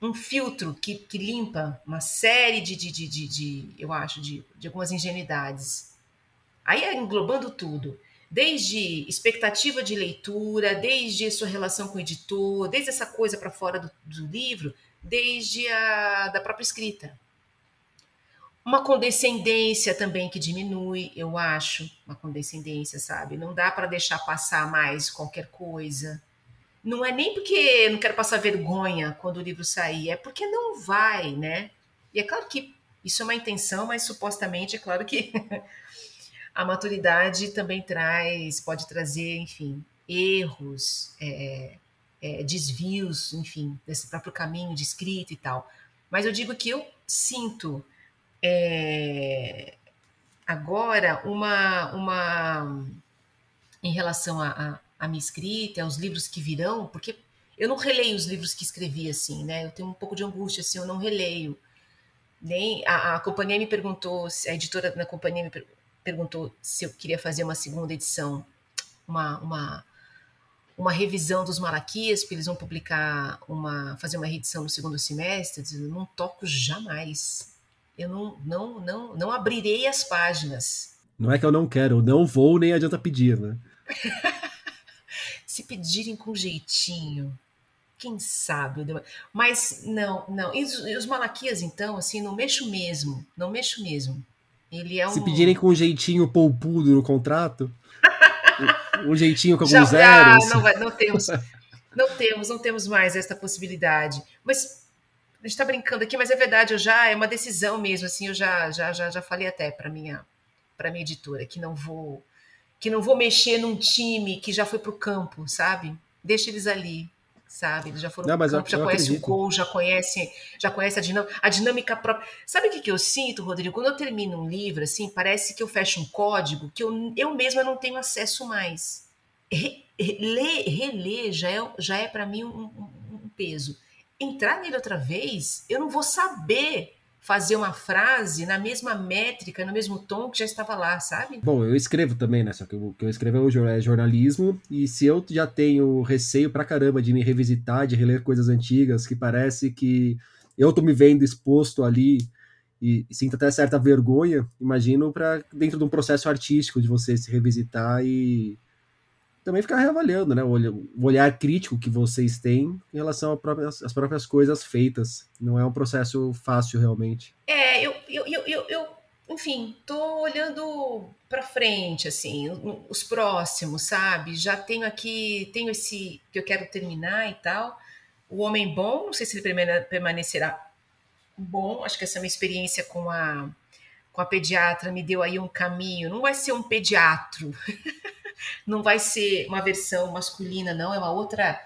um filtro que, que limpa uma série de, de, de, de, de eu acho, de, de algumas ingenuidades. Aí é englobando tudo, desde expectativa de leitura, desde sua relação com o editor, desde essa coisa para fora do, do, livro, desde a da própria escrita. Uma condescendência também que diminui, eu acho, uma condescendência, sabe? Não dá para deixar passar mais qualquer coisa não é nem porque não quero passar vergonha quando o livro sair, é porque não vai, né? E é claro que isso é uma intenção, mas supostamente é claro que a maturidade também traz, pode trazer, enfim, erros, é, é, desvios, enfim, desse próprio caminho de escrita e tal. Mas eu digo que eu sinto é, agora uma, uma em relação a, a a minha escrita, aos livros que virão, porque eu não releio os livros que escrevi assim, né? Eu tenho um pouco de angústia assim, eu não releio. Nem a, a companhia me perguntou, a editora da companhia me per, perguntou se eu queria fazer uma segunda edição, uma, uma uma revisão dos Malaquias, porque eles vão publicar uma, fazer uma reedição no segundo semestre, eu não toco jamais. Eu não, não, não, não abrirei as páginas. Não é que eu não quero, eu não vou, nem adianta pedir, né? se pedirem com jeitinho, quem sabe? Mas não, não. E os, e os Malaquias, então, assim, não mexo mesmo. Não mexo mesmo. Ele é um. Se pedirem com jeitinho poupudo no contrato. um, um jeitinho com alguns Já, zeros. Ah, não, vai, não temos. Não temos, não temos mais esta possibilidade. Mas a gente está brincando aqui, mas é verdade, eu já é uma decisão mesmo, assim, eu já já já, já falei até para minha para minha editora que não vou que não vou mexer num time que já foi para o campo, sabe? Deixa eles ali, sabe? Eles já foram não, pro campo, eu, já conhecem o gol, já conhecem, já conhece a dinâmica, a dinâmica própria. Sabe o que, que eu sinto, Rodrigo? Quando eu termino um livro, assim, parece que eu fecho um código que eu, eu mesma não tenho acesso mais. Re, ler, reler já é, já é para mim um, um, um peso. Entrar nele outra vez, eu não vou saber fazer uma frase na mesma métrica, no mesmo tom que já estava lá, sabe? Bom, eu escrevo também, né? Só que o que eu escrevo é jornalismo, e se eu já tenho receio pra caramba de me revisitar, de reler coisas antigas, que parece que eu tô me vendo exposto ali e, e sinto até certa vergonha, imagino para dentro de um processo artístico de você se revisitar e também ficar reavaliando, né? O olhar crítico que vocês têm em relação às próprias coisas feitas. Não é um processo fácil, realmente. É, eu, eu, eu, eu, eu enfim, tô olhando para frente, assim, os próximos, sabe? Já tenho aqui, tenho esse que eu quero terminar e tal. O Homem Bom, não sei se ele permanecerá bom. Acho que essa minha experiência com a, com a pediatra me deu aí um caminho. Não vai ser um pediatro. não vai ser uma versão masculina, não, é uma outra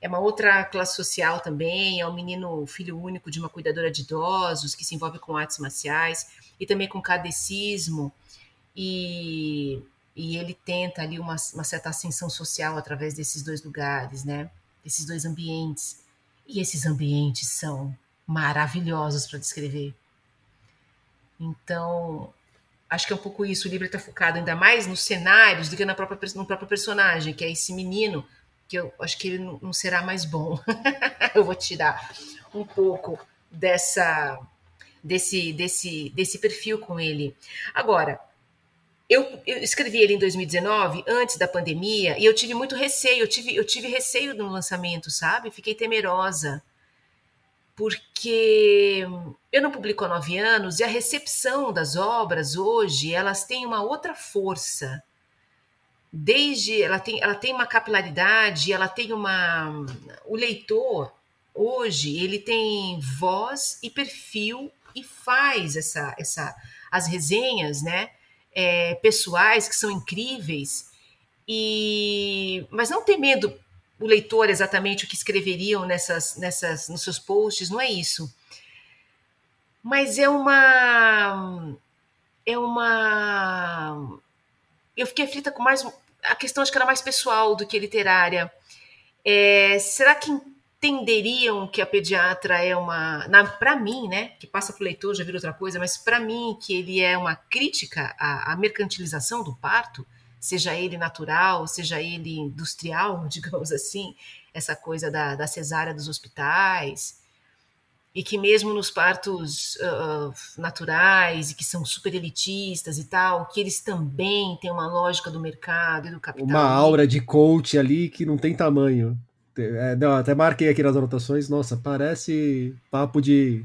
é uma outra classe social também, é um menino filho único de uma cuidadora de idosos que se envolve com artes marciais e também com cadecismo e, e ele tenta ali uma, uma certa ascensão social através desses dois lugares, né? Desses dois ambientes. E esses ambientes são maravilhosos para descrever. Então, acho que é um pouco isso. O livro está focado ainda mais nos cenários do que na própria, no próprio personagem, que é esse menino, que eu acho que ele não, será mais bom. eu vou tirar um pouco dessa desse, desse, desse perfil com ele. Agora, eu, eu, escrevi ele em 2019, antes da pandemia, e eu tive muito receio, eu tive, eu tive receio no lançamento, sabe? Fiquei temerosa porque eu não publico há nove anos e a recepção das obras hoje elas têm uma outra força. Desde ela tem, ela tem uma capilaridade, ela tem uma. O leitor hoje ele tem voz e perfil e faz essa, essa as resenhas, né? É, pessoais que são incríveis e mas não tem medo o leitor exatamente o que escreveriam nessas, nessas, nos seus posts, não é isso. Mas é uma. É uma. Eu fiquei aflita com mais. A questão acho que era mais pessoal do que literária. É, será que entenderiam que a pediatra é uma. Para mim, né? Que passa para o leitor, já vira outra coisa, mas para mim, que ele é uma crítica à, à mercantilização do parto? Seja ele natural, seja ele industrial, digamos assim, essa coisa da, da cesárea dos hospitais, e que mesmo nos partos uh, naturais, e que são super elitistas e tal, que eles também têm uma lógica do mercado e do capital. Uma aura de coach ali que não tem tamanho. É, não, até marquei aqui nas anotações, nossa, parece papo de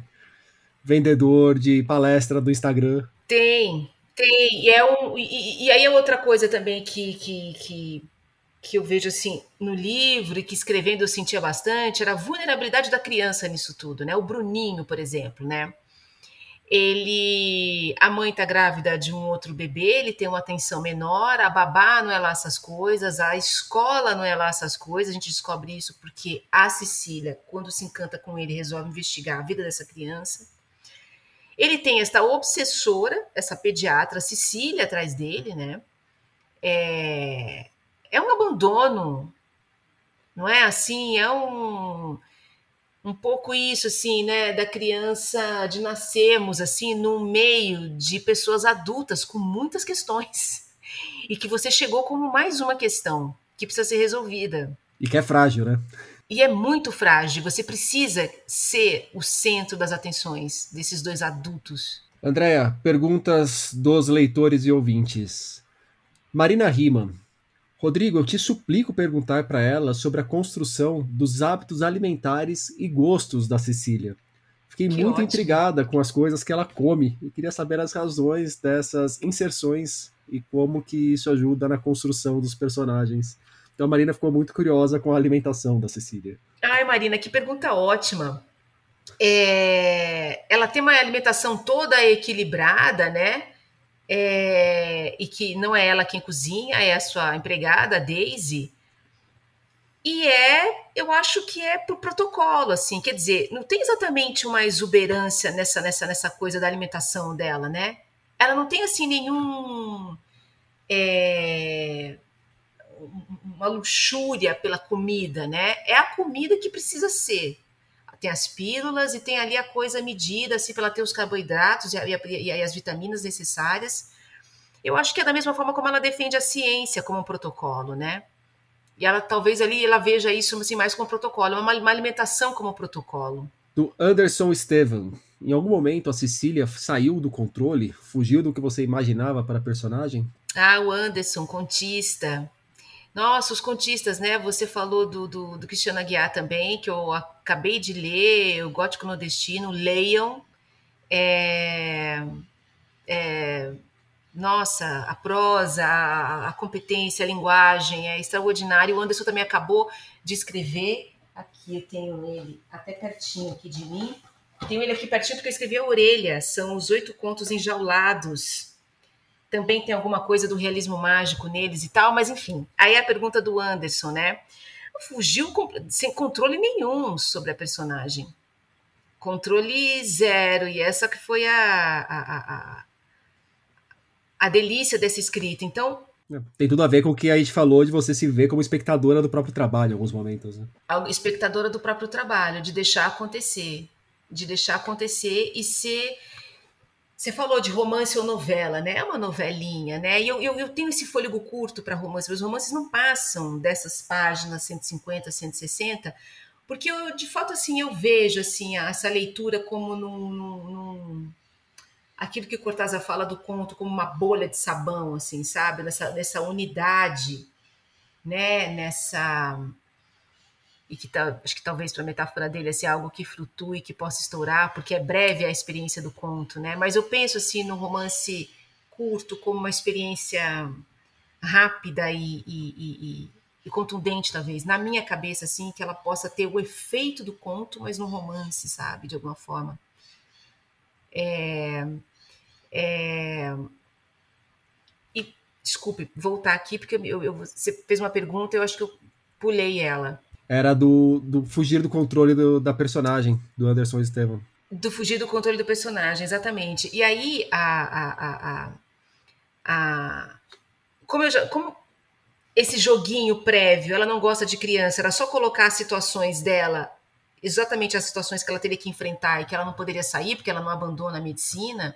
vendedor de palestra do Instagram. Tem, tem, e, é um, e, e aí é outra coisa também que, que, que, que eu vejo assim no livro e que escrevendo eu sentia bastante, era a vulnerabilidade da criança nisso tudo, né? O Bruninho, por exemplo, né? Ele, a mãe tá grávida de um outro bebê, ele tem uma atenção menor, a babá não é lá essas coisas, a escola não é lá essas coisas, a gente descobre isso porque a Cecília, quando se encanta com ele, resolve investigar a vida dessa criança. Ele tem esta obsessora, essa pediatra Cecília atrás dele, né? É, é um abandono, não é assim? É um um pouco isso assim, né, da criança de nascermos assim no meio de pessoas adultas com muitas questões e que você chegou como mais uma questão que precisa ser resolvida. E que é frágil, né? E é muito frágil, você precisa ser o centro das atenções desses dois adultos. Andréia, perguntas dos leitores e ouvintes. Marina Riemann. Rodrigo, eu te suplico perguntar para ela sobre a construção dos hábitos alimentares e gostos da Cecília. Fiquei que muito ótimo. intrigada com as coisas que ela come e queria saber as razões dessas inserções e como que isso ajuda na construção dos personagens. Então a Marina ficou muito curiosa com a alimentação da Cecília. Ai, Marina, que pergunta ótima. É, ela tem uma alimentação toda equilibrada, né? É, e que não é ela quem cozinha, é a sua empregada, a Daisy. E é, eu acho que é pro protocolo, assim, quer dizer, não tem exatamente uma exuberância nessa, nessa, nessa coisa da alimentação dela, né? Ela não tem, assim, nenhum. É, uma luxúria pela comida, né? É a comida que precisa ser. Tem as pílulas e tem ali a coisa medida, assim, para ela ter os carboidratos e, e, e as vitaminas necessárias. Eu acho que é da mesma forma como ela defende a ciência como um protocolo, né? E ela talvez ali ela veja isso assim, mais como protocolo, uma, uma alimentação como protocolo. Do Anderson Estevan. Em algum momento a Cecília saiu do controle, fugiu do que você imaginava para a personagem? Ah, o Anderson, contista. Nossa, os contistas, né? Você falou do, do, do Cristiano Aguiar também, que eu acabei de ler, o Gótico Nordestino, leiam. É, é, nossa, a prosa, a, a, competência, a linguagem é extraordinário. O Anderson também acabou de escrever. Aqui eu tenho ele até pertinho aqui de mim. Tenho ele aqui pertinho porque eu escrevi a orelha. São os oito contos enjaulados. Também tem alguma coisa do realismo mágico neles e tal, mas enfim. Aí a pergunta do Anderson, né? Fugiu sem controle nenhum sobre a personagem. Controle zero. E essa que foi a, a, a a delícia dessa escrita. Então. É, tem tudo a ver com o que a gente falou de você se ver como espectadora do próprio trabalho em alguns momentos. Né? Espectadora do próprio trabalho, de deixar acontecer. De deixar acontecer e ser. Você falou de romance ou novela, né? É uma novelinha, né? E eu, eu, eu tenho esse fôlego curto para romance. Os romances não passam dessas páginas 150, 160, porque eu, de fato, assim, eu vejo assim essa leitura como num, num aquilo que Cortázar fala do conto como uma bolha de sabão, assim, sabe? Nessa, nessa unidade, né? Nessa e que tá, acho que talvez para a metáfora dele assim algo que flutue, que possa estourar, porque é breve a experiência do conto, né? Mas eu penso assim no romance curto como uma experiência rápida e, e, e, e, contundente, talvez, na minha cabeça, assim, que ela possa ter o efeito do conto, mas no romance, sabe, de alguma forma. É, é, e desculpe, voltar aqui, porque eu, eu, você fez uma pergunta, eu acho que eu pulei ela. Era do, do fugir do controle do, da personagem, do Anderson Estevam. Do fugir do controle do personagem, exatamente. E aí, a, a, a, a, como, eu já, como esse joguinho prévio, ela não gosta de criança, era só colocar as situações dela exatamente as situações que ela teria que enfrentar e que ela não poderia sair porque ela não abandona a medicina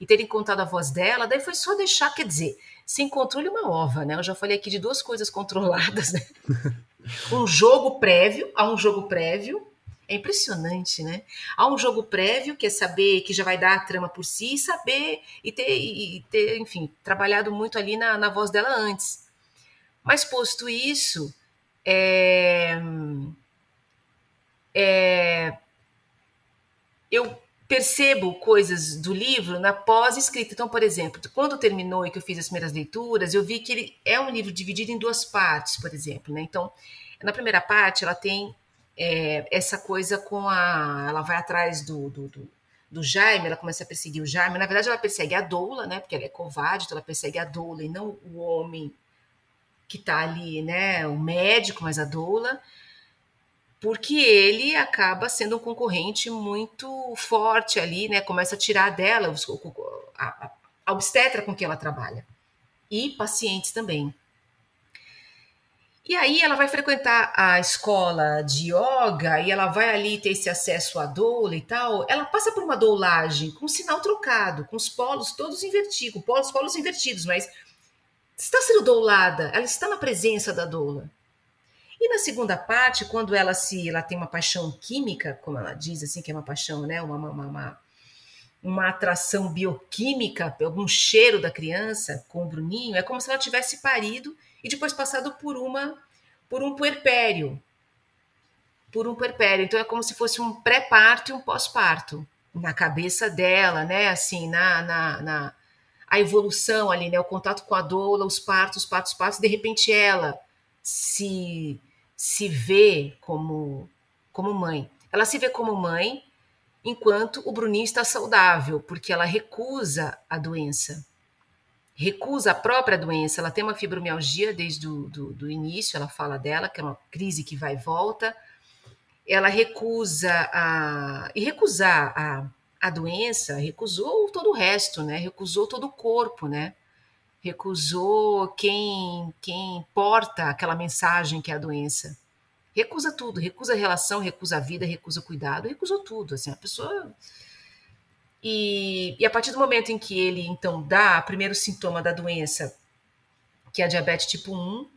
e terem contado a voz dela, daí foi só deixar, quer dizer, sem controle uma ova, né? Eu já falei aqui de duas coisas controladas, né? um jogo prévio, há um jogo prévio, é impressionante, né? Há um jogo prévio que é saber que já vai dar a trama por si, saber e ter, e ter enfim, trabalhado muito ali na, na voz dela antes. Mas posto isso, é, é, eu percebo coisas do livro na pós-escrita. Então, por exemplo, quando terminou e que eu fiz as primeiras leituras, eu vi que ele é um livro dividido em duas partes, por exemplo. Né? Então, na primeira parte, ela tem é, essa coisa com a. Ela vai atrás do, do, do, do, Jaime, ela começa a perseguir o Jaime. Na verdade, ela persegue a Doula, né? Porque ela é covarde, então ela persegue a Doula e não o homem que está ali, né? O médico, mas a Doula porque ele acaba sendo um concorrente muito forte ali, né? Começa a tirar dela a, a obstetra com quem ela trabalha e pacientes também. E aí ela vai frequentar a escola de yoga e ela vai ali ter esse acesso à doula e tal. Ela passa por uma doulagem com sinal trocado, com os polos todos invertidos, polos, polos invertidos, mas está sendo doulada, ela está na presença da doula. E na segunda parte, quando ela se ela tem uma paixão química, como ela diz assim, que é uma paixão, né, uma, uma, uma, uma atração bioquímica, algum cheiro da criança com o Bruninho, é como se ela tivesse parido e depois passado por uma por um puerpério. Por um puerpério. Então é como se fosse um pré-parto e um pós-parto na cabeça dela, né? Assim, na, na, na a evolução ali, né? O contato com a doula, os partos, partos, partos, de repente ela se se vê como como mãe. Ela se vê como mãe enquanto o Bruninho está saudável, porque ela recusa a doença. Recusa a própria doença. Ela tem uma fibromialgia desde o do, do início, ela fala dela, que é uma crise que vai e volta. Ela recusa a. E recusar a, a doença, recusou todo o resto, né? Recusou todo o corpo, né? Recusou quem, quem porta aquela mensagem que é a doença recusa tudo, recusa a relação, recusa a vida, recusa o cuidado, recusou tudo, assim, a pessoa... E, e a partir do momento em que ele, então, dá o primeiro sintoma da doença, que é a diabetes tipo 1,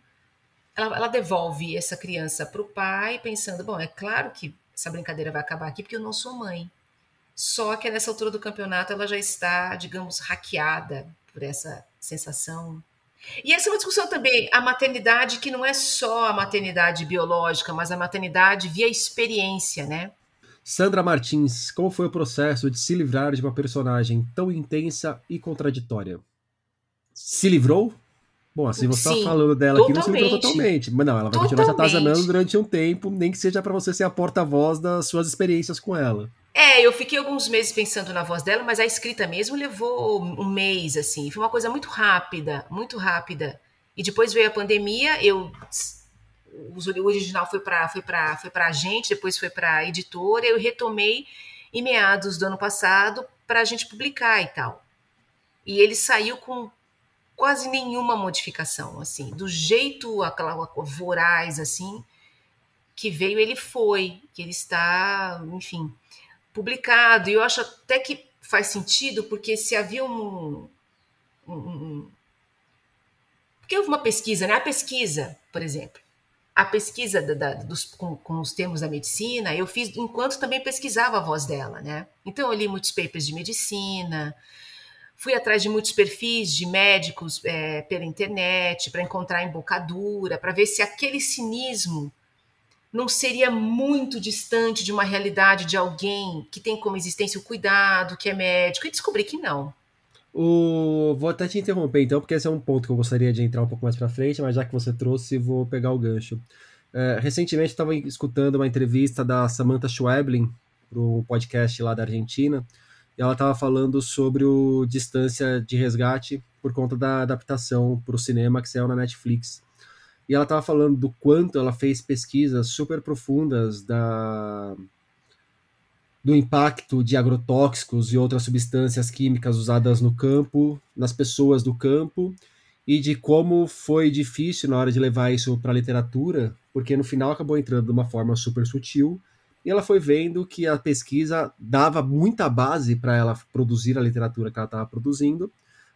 ela, ela devolve essa criança para o pai, pensando, bom, é claro que essa brincadeira vai acabar aqui, porque eu não sou mãe. Só que nessa altura do campeonato ela já está, digamos, hackeada por essa sensação e essa é uma discussão também, a maternidade que não é só a maternidade biológica, mas a maternidade via experiência, né? Sandra Martins, como foi o processo de se livrar de uma personagem tão intensa e contraditória? Se livrou? Bom, assim você está falando dela totalmente. aqui, não se livrou totalmente. Mas não, ela vai totalmente. continuar se atazanando durante um tempo, nem que seja para você ser a porta-voz das suas experiências com ela. É, eu fiquei alguns meses pensando na voz dela, mas a escrita mesmo levou um mês, assim. Foi uma coisa muito rápida, muito rápida. E depois veio a pandemia, eu o original foi para foi para foi para a gente, depois foi para a editora, eu retomei em meados do ano passado para a gente publicar e tal. E ele saiu com quase nenhuma modificação, assim, do jeito aquela voraz assim que veio, ele foi, que ele está, enfim, publicado. E eu acho até que faz sentido, porque se havia um. um, um porque houve uma pesquisa, né? A pesquisa, por exemplo, a pesquisa da, da, dos, com, com, os termos da medicina, eu fiz enquanto também pesquisava a voz dela, né? Então eu li muitos papers de medicina, fui atrás de muitos perfis de médicos é, pela internet para encontrar embocadura, para ver se aquele cinismo não seria muito distante de uma realidade de alguém que tem como existência o cuidado, que é médico, e descobri que não. O... Vou até te interromper então, porque esse é um ponto que eu gostaria de entrar um pouco mais para frente, mas já que você trouxe, vou pegar o gancho. É, recentemente estava escutando uma entrevista da Samantha Schweblin para um podcast lá da Argentina, e ela estava falando sobre o Distância de Resgate por conta da adaptação para o cinema que saiu na Netflix. E ela estava falando do quanto ela fez pesquisas super profundas da do impacto de agrotóxicos e outras substâncias químicas usadas no campo, nas pessoas do campo, e de como foi difícil na hora de levar isso para a literatura, porque no final acabou entrando de uma forma super sutil, e ela foi vendo que a pesquisa dava muita base para ela produzir a literatura que ela estava produzindo,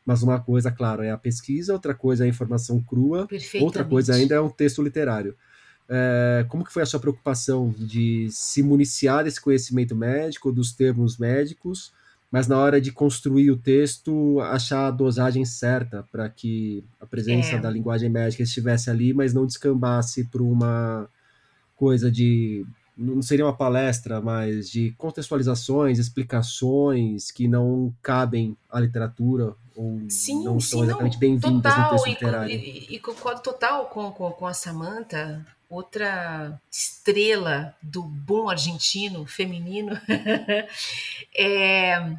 mas uma coisa, claro, é a pesquisa, outra coisa é a informação crua, outra coisa ainda é um texto literário. É, como que foi a sua preocupação de se municiar desse conhecimento médico, dos termos médicos, mas na hora de construir o texto, achar a dosagem certa para que a presença é. da linguagem médica estivesse ali, mas não descambasse para uma coisa de não seria uma palestra, mas de contextualizações, explicações que não cabem à literatura ou sim, não sim, são exatamente bem-vindas no texto literário. E, concordo total com, com, com a Samantha, outra estrela do bom argentino feminino. é,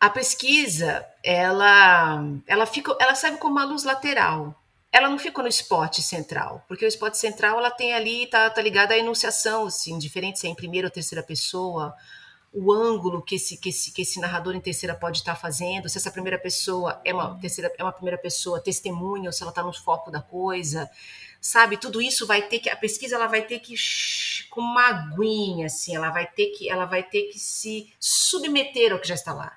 a pesquisa, ela, ela, fica, ela serve como uma luz lateral ela não fica no spot central, porque o spot central ela tem ali, tá, tá ligada à enunciação, assim, diferente se é em primeira ou terceira pessoa, o ângulo que esse, que esse, que esse narrador em terceira pode estar tá fazendo, se essa primeira pessoa é uma terceira é uma primeira pessoa testemunha ou se ela está no foco da coisa, sabe? Tudo isso vai ter que a pesquisa ela vai ter que com uma aguinha assim, ela vai ter que ela vai ter que se submeter ao que já está lá.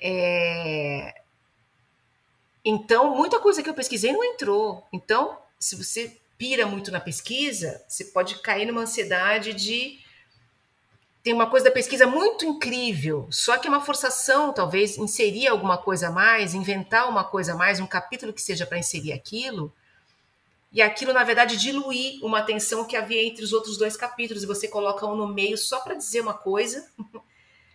É, então, muita coisa que eu pesquisei não entrou. Então, se você pira muito na pesquisa, você pode cair numa ansiedade de. Tem uma coisa da pesquisa muito incrível, só que é uma forçação, talvez, inserir alguma coisa a mais, inventar uma coisa a mais, um capítulo que seja para inserir aquilo, e aquilo, na verdade, diluir uma tensão que havia entre os outros dois capítulos, e você coloca um no meio só para dizer uma coisa.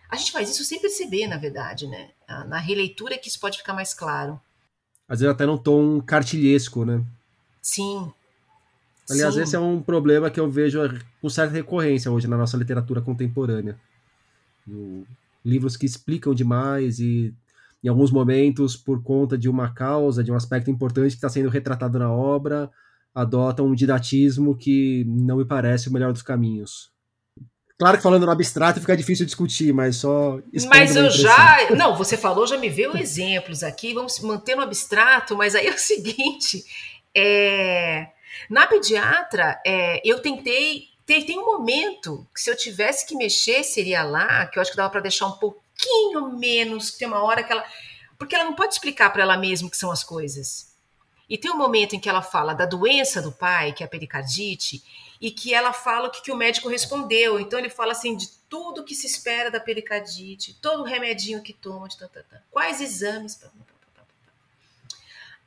A gente faz isso sem perceber, na verdade, né? Na releitura é que isso pode ficar mais claro. Às vezes até num tom cartilhesco, né? Sim. Aliás, Sim. esse é um problema que eu vejo com certa recorrência hoje na nossa literatura contemporânea. Livros que explicam demais e, em alguns momentos, por conta de uma causa, de um aspecto importante que está sendo retratado na obra, adotam um didatismo que não me parece o melhor dos caminhos. Claro que falando no abstrato fica difícil discutir, mas só. Mas eu já. Não, você falou, já me veio exemplos aqui, vamos manter no abstrato, mas aí é o seguinte: é, na pediatra, é, eu tentei. Tem, tem um momento que se eu tivesse que mexer, seria lá, que eu acho que dava para deixar um pouquinho menos, tem uma hora que ela. Porque ela não pode explicar para ela mesma o que são as coisas. E tem um momento em que ela fala da doença do pai, que é a pericardite, e que ela fala o que, que o médico respondeu. Então ele fala assim de tudo que se espera da pericardite, todo o remedinho que toma, de tanta, quais exames.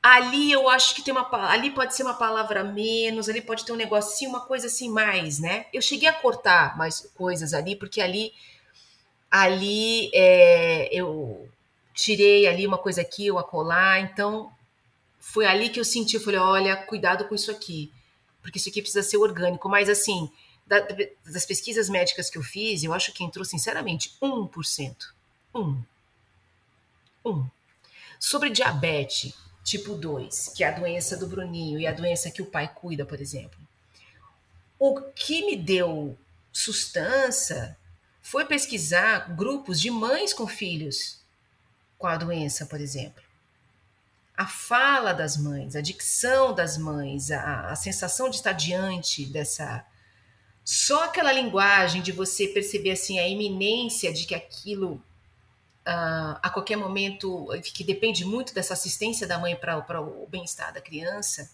Ali eu acho que tem uma ali pode ser uma palavra menos, ali pode ter um negocinho, uma coisa assim mais, né? Eu cheguei a cortar mais coisas ali, porque ali ali é, eu tirei ali uma coisa aqui, ou acolá, então foi ali que eu senti, eu falei, olha, cuidado com isso aqui, porque isso aqui precisa ser orgânico, mas assim, da, das pesquisas médicas que eu fiz, eu acho que entrou, sinceramente, 1%. 1. 1. Sobre diabetes tipo 2, que é a doença do Bruninho e a doença que o pai cuida, por exemplo. O que me deu sustância foi pesquisar grupos de mães com filhos com a doença, por exemplo a fala das mães, a dicção das mães, a, a, sensação de estar diante dessa. Só aquela linguagem de você perceber assim a iminência de que aquilo uh, a qualquer momento, que depende muito dessa assistência da mãe para o bem-estar da criança,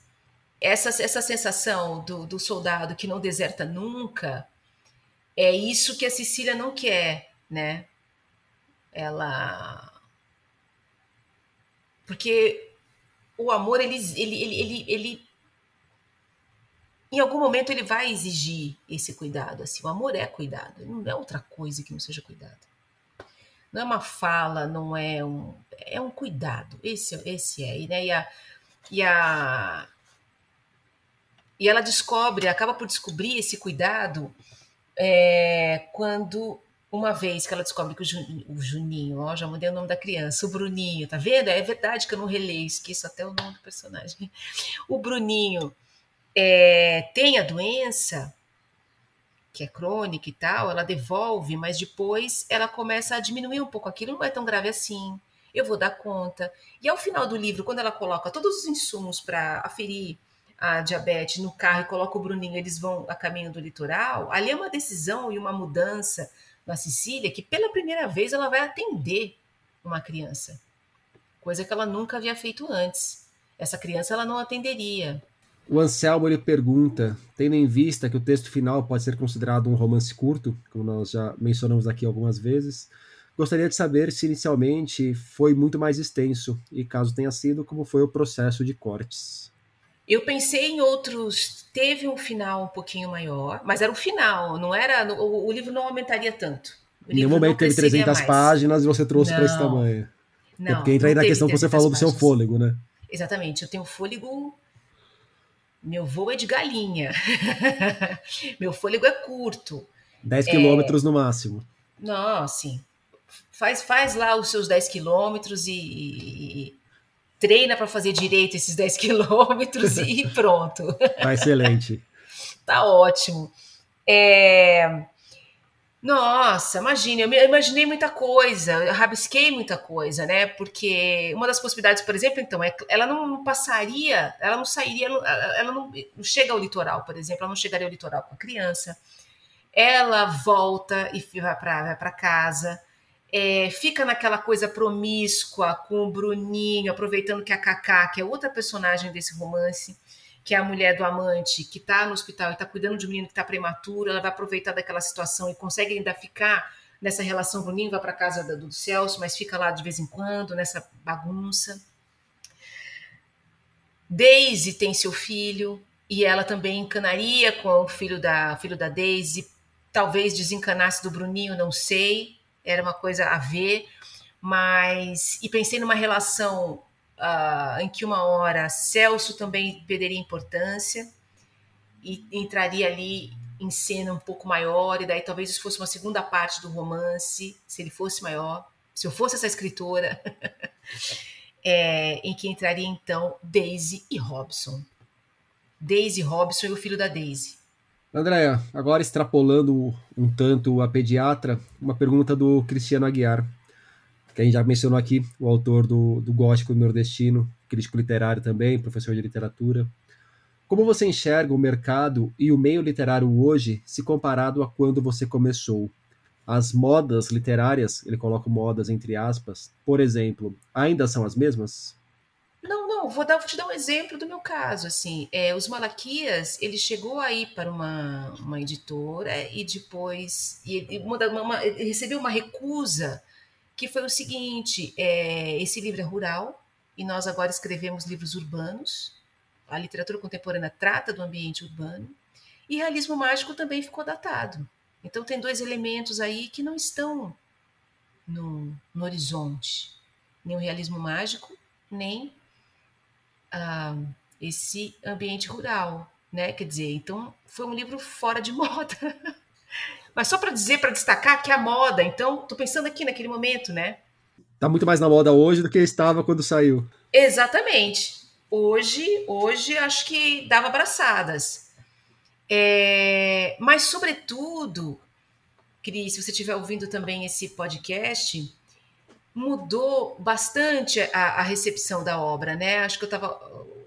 essa, essa sensação do, do soldado que não deserta nunca, é isso que a Cecília não quer, né? Ela. Porque o amor, ele, ele, ele, ele, ele, em algum momento ele vai exigir esse cuidado. Assim, o amor é cuidado, não é outra coisa que não seja cuidado. Não é uma fala, não é um, é um cuidado. Esse, esse é. E, né, e, a, e a e ela descobre, acaba por descobrir esse cuidado é, quando uma vez que ela descobre que o, Juninho, o Juninho, ó, já mudei o nome da criança, o Bruninho, tá vendo? É verdade que eu não releio, esqueço até o nome do personagem. O Bruninho é, tem a doença, que é crônica e tal, ela devolve, mas depois ela começa a diminuir um pouco aquilo, não é tão grave assim, eu vou dar conta. E ao final do livro, quando ela coloca todos os insumos para aferir a diabetes no carro e coloca o Bruninho, eles vão a caminho do litoral, ali é uma decisão e uma mudança na Sicília que pela primeira vez ela vai atender uma criança, coisa que ela nunca havia feito antes. Essa criança ela não atenderia. O Anselmo ele pergunta, tendo em vista que o texto final pode ser considerado um romance curto, como nós já mencionamos aqui algumas vezes, gostaria de saber se inicialmente foi muito mais extenso e, caso tenha sido, como foi o processo de cortes. Eu pensei em outros. Teve um final um pouquinho maior, mas era o final, não era. O, o livro não aumentaria tanto. em nenhum momento teve 300 mais. páginas e você trouxe para esse tamanho. Não, é porque entra aí na questão que você falou páginas. do seu fôlego, né? Exatamente, eu tenho fôlego. Meu voo é de galinha. Meu fôlego é curto. 10 quilômetros é... no máximo. Não, sim. Faz, faz lá os seus 10 quilômetros e, e, treina para fazer direito esses 10 quilômetros e pronto. Tá excelente. tá ótimo. É... Nossa, imagine, eu imaginei muita coisa, eu rabisquei muita coisa, né? Porque uma das possibilidades, por exemplo, então, é ela não passaria, ela não sairia, ela não, não chega ao litoral, por exemplo, ela não chegaria ao litoral com a criança. Ela volta e vai para casa é, fica naquela coisa promíscua com o Bruninho, aproveitando que a Cacá, que é outra personagem desse romance, que é a mulher do amante, que está no hospital e está cuidando de um menino que está prematuro, ela vai aproveitar daquela situação e consegue ainda ficar nessa relação. Bruninho vai para casa do, Celso, mas fica lá de vez em quando, nessa bagunça. Daisy tem seu filho e ela também encanaria com o filho da filho da Daisy, talvez desencanasse do Bruninho, não sei era uma coisa a ver, mas. E pensei numa relação uh, em que uma hora Celso também perderia importância e entraria ali em cena um pouco maior, e daí talvez isso fosse uma segunda parte do romance, se ele fosse maior, se eu fosse essa escritora, é, em que entraria então Daisy e Robson. Daisy Robson e o filho da Daisy. Andréia, agora extrapolando um tanto a pediatra, uma pergunta do Cristiano Aguiar, que a gente já mencionou aqui, o autor do, do Gótico Nordestino, crítico literário também, professor de literatura. Como você enxerga o mercado e o meio literário hoje se comparado a quando você começou? As modas literárias, ele coloca modas entre aspas, por exemplo, ainda são as mesmas? Não, não, vou, dar, vou te dar um exemplo do meu caso, assim, é, os Malaquias, ele chegou aí para uma, uma editora e depois, e, uma, uma, ele recebeu uma recusa, que foi o seguinte, é, esse livro é rural, e nós agora escrevemos livros urbanos, a literatura contemporânea trata do ambiente urbano, e realismo mágico também ficou datado. Então, tem dois elementos aí que não estão no, no horizonte: nem o realismo mágico, nem ah, esse ambiente rural. Né? Quer dizer, então foi um livro fora de moda. Mas só para dizer, para destacar que é a moda. Então, estou pensando aqui naquele momento, né? Está muito mais na moda hoje do que estava quando saiu. Exatamente. Hoje, hoje acho que dava abraçadas. É, mas, sobretudo, Cris, se você estiver ouvindo também esse podcast, mudou bastante a, a recepção da obra, né? Acho que eu estava uh,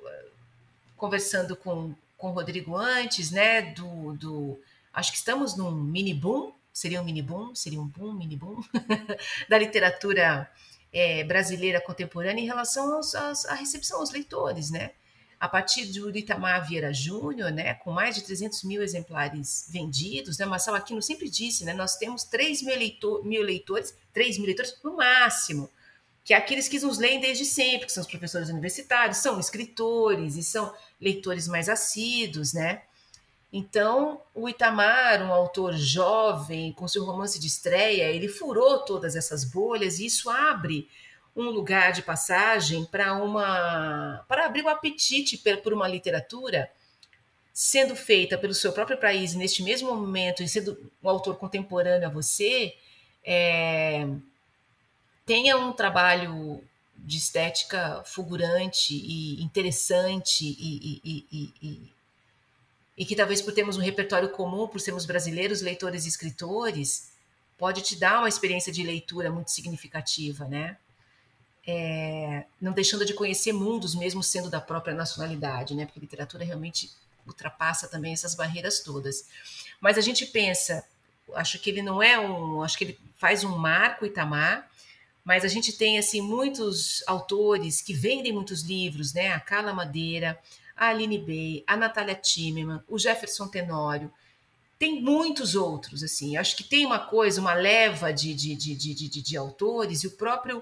conversando com, com o Rodrigo antes, né? Do, do, acho que estamos num mini boom, seria um mini boom, seria um boom, mini boom, da literatura é, brasileira contemporânea em relação aos, aos, à recepção aos leitores, né? A partir do Itamar Vieira Júnior, né, com mais de 300 mil exemplares vendidos, né, Marcelo Aquino sempre disse, né, nós temos 3 mil, leitor, mil leitores, 3 mil leitores no máximo, que é aqueles que nos leem desde sempre, que são os professores universitários, são escritores e são leitores mais assíduos, né? Então, o Itamar, um autor jovem, com seu romance de estreia, ele furou todas essas bolhas e isso abre um lugar de passagem para uma para abrir o apetite por uma literatura sendo feita pelo seu próprio país neste mesmo momento e sendo um autor contemporâneo a você é, tenha um trabalho de estética fulgurante e interessante e, e, e, e e que talvez por termos um repertório comum, por sermos brasileiros, leitores e escritores, pode te dar uma experiência de leitura muito significativa, né? É, não deixando de conhecer mundos, mesmo sendo da própria nacionalidade, né? Porque literatura realmente ultrapassa também essas barreiras todas. Mas a gente pensa, acho que ele não é um, acho que ele faz um marco Itamar, mas a gente tem assim muitos autores que vendem muitos livros, né? A Carla Madeira, a Aline Bey, a Natália Timmerman, o Jefferson Tenório, tem muitos outros, assim. Acho que tem uma coisa, uma leva de, de, de, de, de, de autores, e o próprio.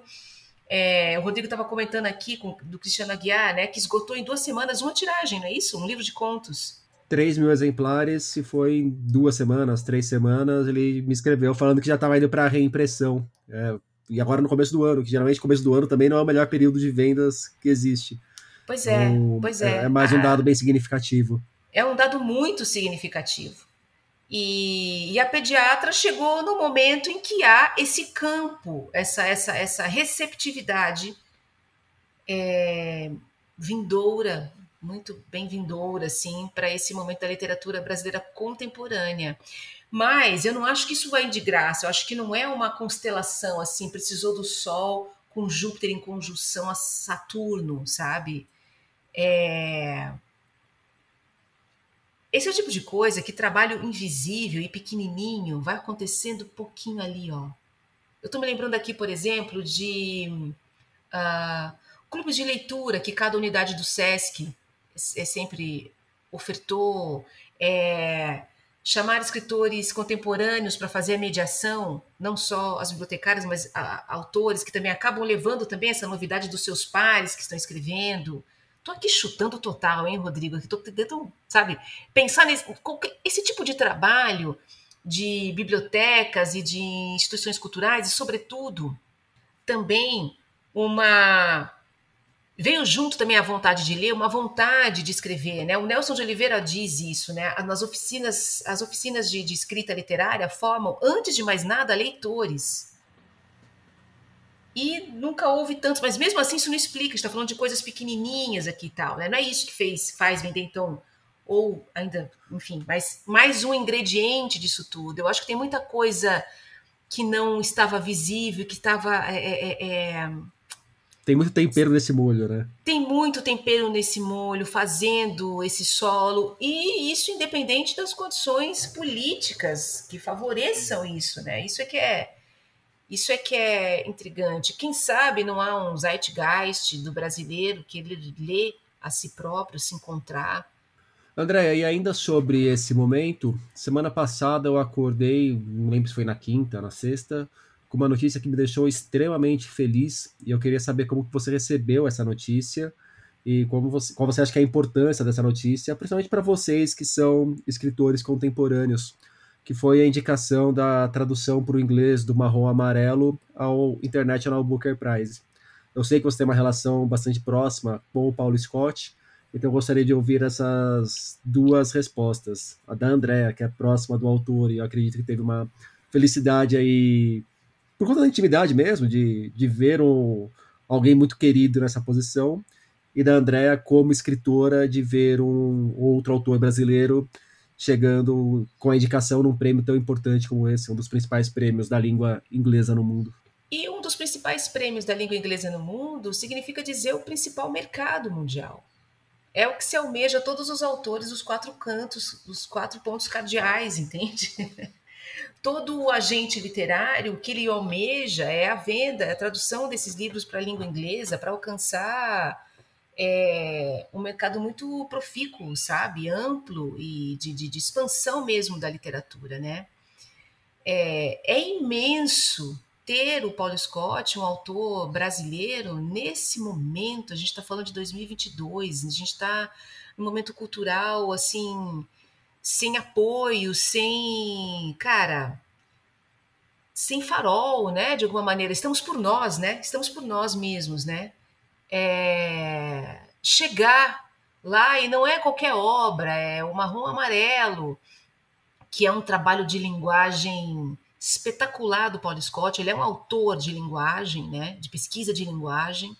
É, o Rodrigo estava comentando aqui com, do Cristiano Aguiar, né, que esgotou em duas semanas uma tiragem, não é isso? Um livro de contos. 3 mil exemplares, se foi em duas semanas, três semanas, ele me escreveu falando que já estava indo para reimpressão. É, e agora no começo do ano, que geralmente começo do ano também não é o melhor período de vendas que existe. Pois é, então, pois é. É mais um dado bem significativo. É um dado muito significativo. E, e, a pediatra chegou no momento em que há esse campo, essa, essa, essa receptividade é, vindoura, muito bem vindoura, assim, para esse momento da literatura brasileira contemporânea. Mas eu não acho que isso vai de graça, eu acho que não é uma constelação assim, precisou do Sol com Júpiter em conjunção a Saturno, sabe? É... Esse é o tipo de coisa que trabalho invisível e pequenininho vai acontecendo pouquinho ali, ó. Eu estou me lembrando aqui, por exemplo, de uh, clubes de leitura que cada unidade do SESC é sempre ofertou, é, chamar escritores contemporâneos para fazer a mediação, não só as bibliotecárias, mas a, autores que também acabam levando também essa novidade dos seus pares que estão escrevendo. Tô aqui chutando total, hein, Rodrigo? Tô tentando, sabe, pensar nesse esse tipo de trabalho de bibliotecas e de instituições culturais, e, sobretudo, também uma. Veio junto também a vontade de ler, uma vontade de escrever, né? O Nelson de Oliveira diz isso, né? Nas oficinas, as oficinas de, de escrita literária formam, antes de mais nada, leitores. E nunca houve tantos, mas mesmo assim isso não explica, está falando de coisas pequenininhas aqui e tal, né? Não é isso que fez, faz vender então ou ainda, enfim, mas mais um ingrediente disso tudo. Eu acho que tem muita coisa que não estava visível, que estava. É, é, é, é... Tem muito tempero nesse molho, né? Tem muito tempero nesse molho, fazendo esse solo, e isso independente das condições políticas que favoreçam isso, né? Isso é que é. Isso é que é intrigante. Quem sabe não há um zeitgeist do brasileiro que ele lê a si próprio, se encontrar, André, e ainda sobre esse momento, semana passada eu acordei, não lembro se foi na quinta, na sexta, com uma notícia que me deixou extremamente feliz e eu queria saber como você recebeu essa notícia e como você, qual você acha que é a importância dessa notícia, principalmente para vocês que são escritores contemporâneos, que foi a indicação da tradução para o inglês do Marrom Amarelo ao International Booker Prize. Eu sei que você tem uma relação bastante próxima com o Paulo Scott, então eu gostaria de ouvir essas duas respostas. A da Andrea, que é próxima do autor, e eu acredito que teve uma felicidade aí, por conta da intimidade mesmo, de, de ver um, alguém muito querido nessa posição, e da Andrea como escritora, de ver um outro autor brasileiro chegando com a indicação num prêmio tão importante como esse, um dos principais prêmios da língua inglesa no mundo. E um dos principais prêmios da língua inglesa no mundo significa dizer o principal mercado mundial é o que se almeja todos os autores dos quatro cantos, dos quatro pontos cardeais, entende? Todo o agente literário, o que ele almeja é a venda, a tradução desses livros para a língua inglesa, para alcançar é, um mercado muito profícuo, sabe? Amplo e de, de, de expansão mesmo da literatura, né? É, é imenso ter o Paulo Scott, um autor brasileiro, nesse momento, a gente está falando de 2022, a gente está num momento cultural, assim, sem apoio, sem, cara, sem farol, né, de alguma maneira. Estamos por nós, né, estamos por nós mesmos, né. É... Chegar lá, e não é qualquer obra, é o Marrom Amarelo, que é um trabalho de linguagem espetacular do Paul Scott. Ele é um autor de linguagem, né, de pesquisa de linguagem.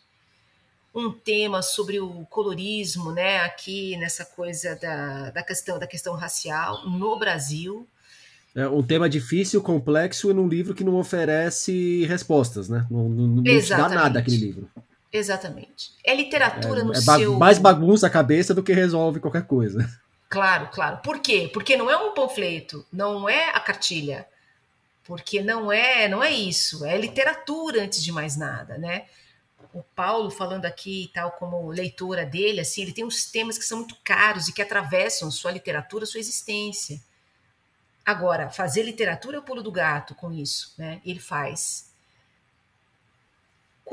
Um tema sobre o colorismo, né, aqui nessa coisa da, da questão da questão racial no Brasil. É um tema difícil, complexo e num livro que não oferece respostas, né? Não, não, não dá nada aquele livro. Exatamente. É literatura é, no é seu. Mais bagunça a cabeça do que resolve qualquer coisa. Claro, claro. Por quê? Porque não é um panfleto, não é a cartilha porque não é, não é isso, é literatura antes de mais nada, né? O Paulo falando aqui, tal como leitora dele, assim, ele tem uns temas que são muito caros e que atravessam sua literatura, sua existência. Agora, fazer literatura é o pulo do gato com isso, né? Ele faz.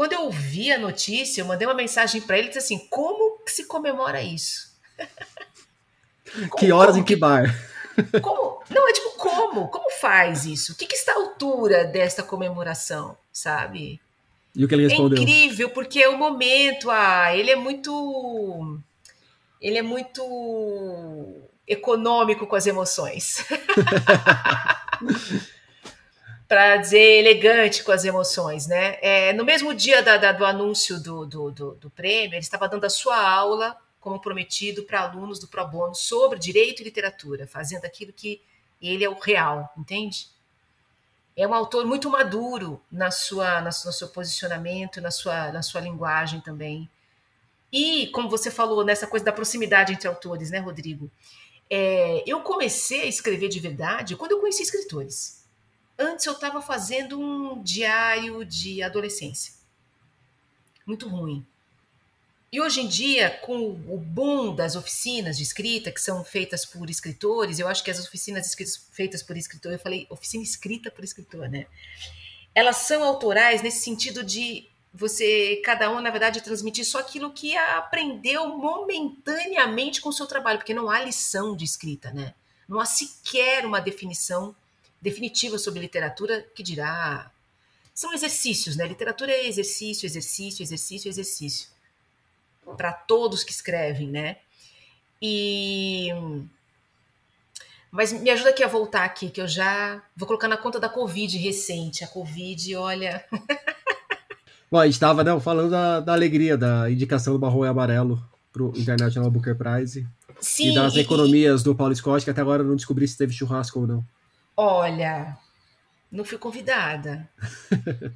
Quando eu ouvi a notícia, eu mandei uma mensagem para ele e disse assim: como se comemora isso? que horas em que bar? Como? Não, é tipo, como? Como faz isso? O que, que está à altura desta comemoração, sabe? E o que ele respondeu? É incrível, porque é o momento, ah, ele é muito. Ele é muito econômico com as emoções. para dizer elegante com as emoções, né? É, no mesmo dia da, da, do anúncio do, do, do, do prêmio, ele estava dando a sua aula como prometido para alunos do Pro Bono sobre direito e literatura, fazendo aquilo que ele é o real, entende? É um autor muito maduro na sua, na no seu posicionamento, na sua, na sua linguagem também. E, como você falou, nessa coisa da proximidade entre autores, né, Rodrigo? É, eu comecei a escrever de verdade quando eu conheci escritores. Antes eu estava fazendo um diário de adolescência. Muito ruim. E hoje em dia, com o boom das oficinas de escrita, que são feitas por escritores, eu acho que as oficinas feitas por escritor, eu falei oficina escrita por escritor, né? Elas são autorais nesse sentido de você, cada um, na verdade, transmitir só aquilo que aprendeu momentaneamente com o seu trabalho, porque não há lição de escrita, né? Não há sequer uma definição definitiva sobre literatura, que dirá. São exercícios, né? Literatura é exercício, exercício, exercício, exercício. Para todos que escrevem, né? E. Mas me ajuda aqui a voltar aqui, que eu já vou colocar na conta da Covid recente. A Covid, olha. Bom, a gente estava né, falando da, da, alegria da indicação do Barro Amarelo para o International Booker Prize. Sim, e das e, economias e... do Paulo Scott, que até agora eu não descobri se teve churrasco ou não. Olha, não fui convidada.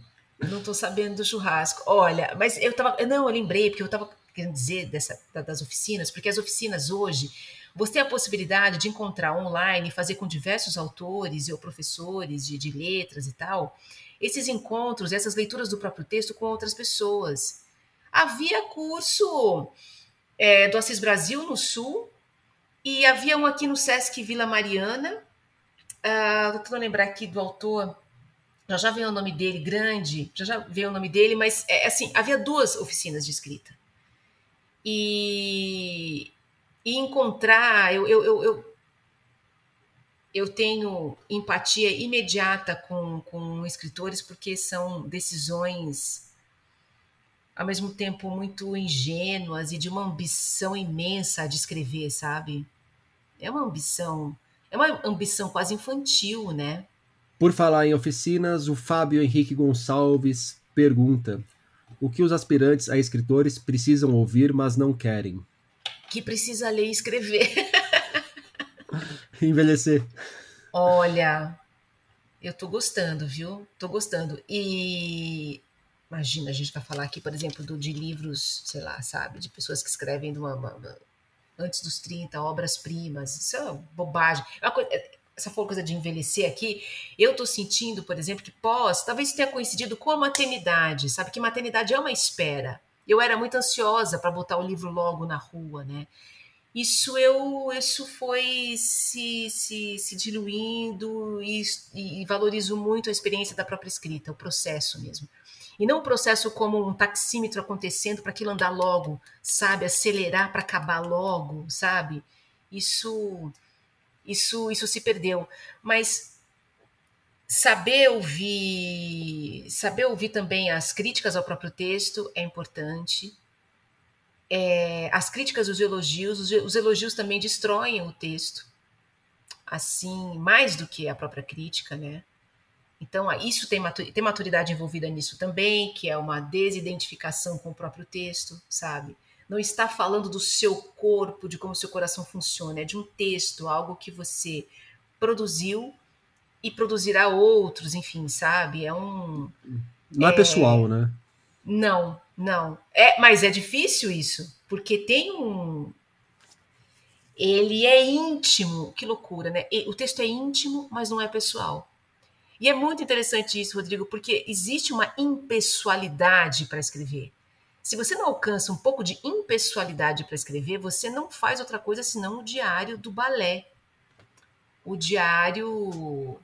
não estou sabendo do churrasco. Olha, mas eu tava. Não, eu lembrei, porque eu estava querendo dizer dessa, das oficinas, porque as oficinas hoje você tem a possibilidade de encontrar online, fazer com diversos autores ou professores de, de letras e tal, esses encontros, essas leituras do próprio texto com outras pessoas. Havia curso é, do Assis Brasil no Sul e havia um aqui no Sesc Vila Mariana. Uh, tentando lembrar aqui do autor, já já veio o nome dele, grande, já já veio o nome dele, mas é assim, havia duas oficinas de escrita. E, e encontrar, eu, eu, eu, eu, eu tenho empatia imediata com, com escritores porque são decisões ao mesmo tempo muito ingênuas e de uma ambição imensa de escrever, sabe? É uma ambição, é uma ambição quase infantil, né? Por falar em oficinas, o Fábio Henrique Gonçalves pergunta: o que os aspirantes a escritores precisam ouvir, mas não querem? Que precisa ler e escrever. Envelhecer. Olha, eu tô gostando, viu? Tô gostando. E imagina, a gente vai falar aqui, por exemplo, do, de livros, sei lá, sabe, de pessoas que escrevem de uma, uma, antes dos 30, obras-primas. Isso é bobagem. É coisa, essa coisa de envelhecer aqui, eu estou sentindo, por exemplo, que pós, talvez tenha coincidido com a maternidade, sabe? Que maternidade é uma espera. Eu era muito ansiosa para botar o livro logo na rua, né? Isso eu, isso foi se, se, se diluindo e, e valorizo muito a experiência da própria escrita, o processo mesmo. E não o processo como um taxímetro acontecendo para aquilo andar logo, sabe? Acelerar para acabar logo, sabe? Isso isso, isso se perdeu. Mas saber ouvir, saber ouvir também as críticas ao próprio texto é importante. É, as críticas, os elogios, os, os elogios também destroem o texto, assim, mais do que a própria crítica, né? Então, isso tem, tem maturidade envolvida nisso também, que é uma desidentificação com o próprio texto, sabe? não está falando do seu corpo, de como o seu coração funciona, é de um texto, algo que você produziu e produzirá outros, enfim, sabe? É um. Não é, é pessoal, né? Não, não. É, mas é difícil isso, porque tem um. Ele é íntimo, que loucura, né? O texto é íntimo, mas não é pessoal. E é muito interessante isso, Rodrigo, porque existe uma impessoalidade para escrever. Se você não alcança um pouco de impessoalidade para escrever, você não faz outra coisa senão o diário do balé. O diário.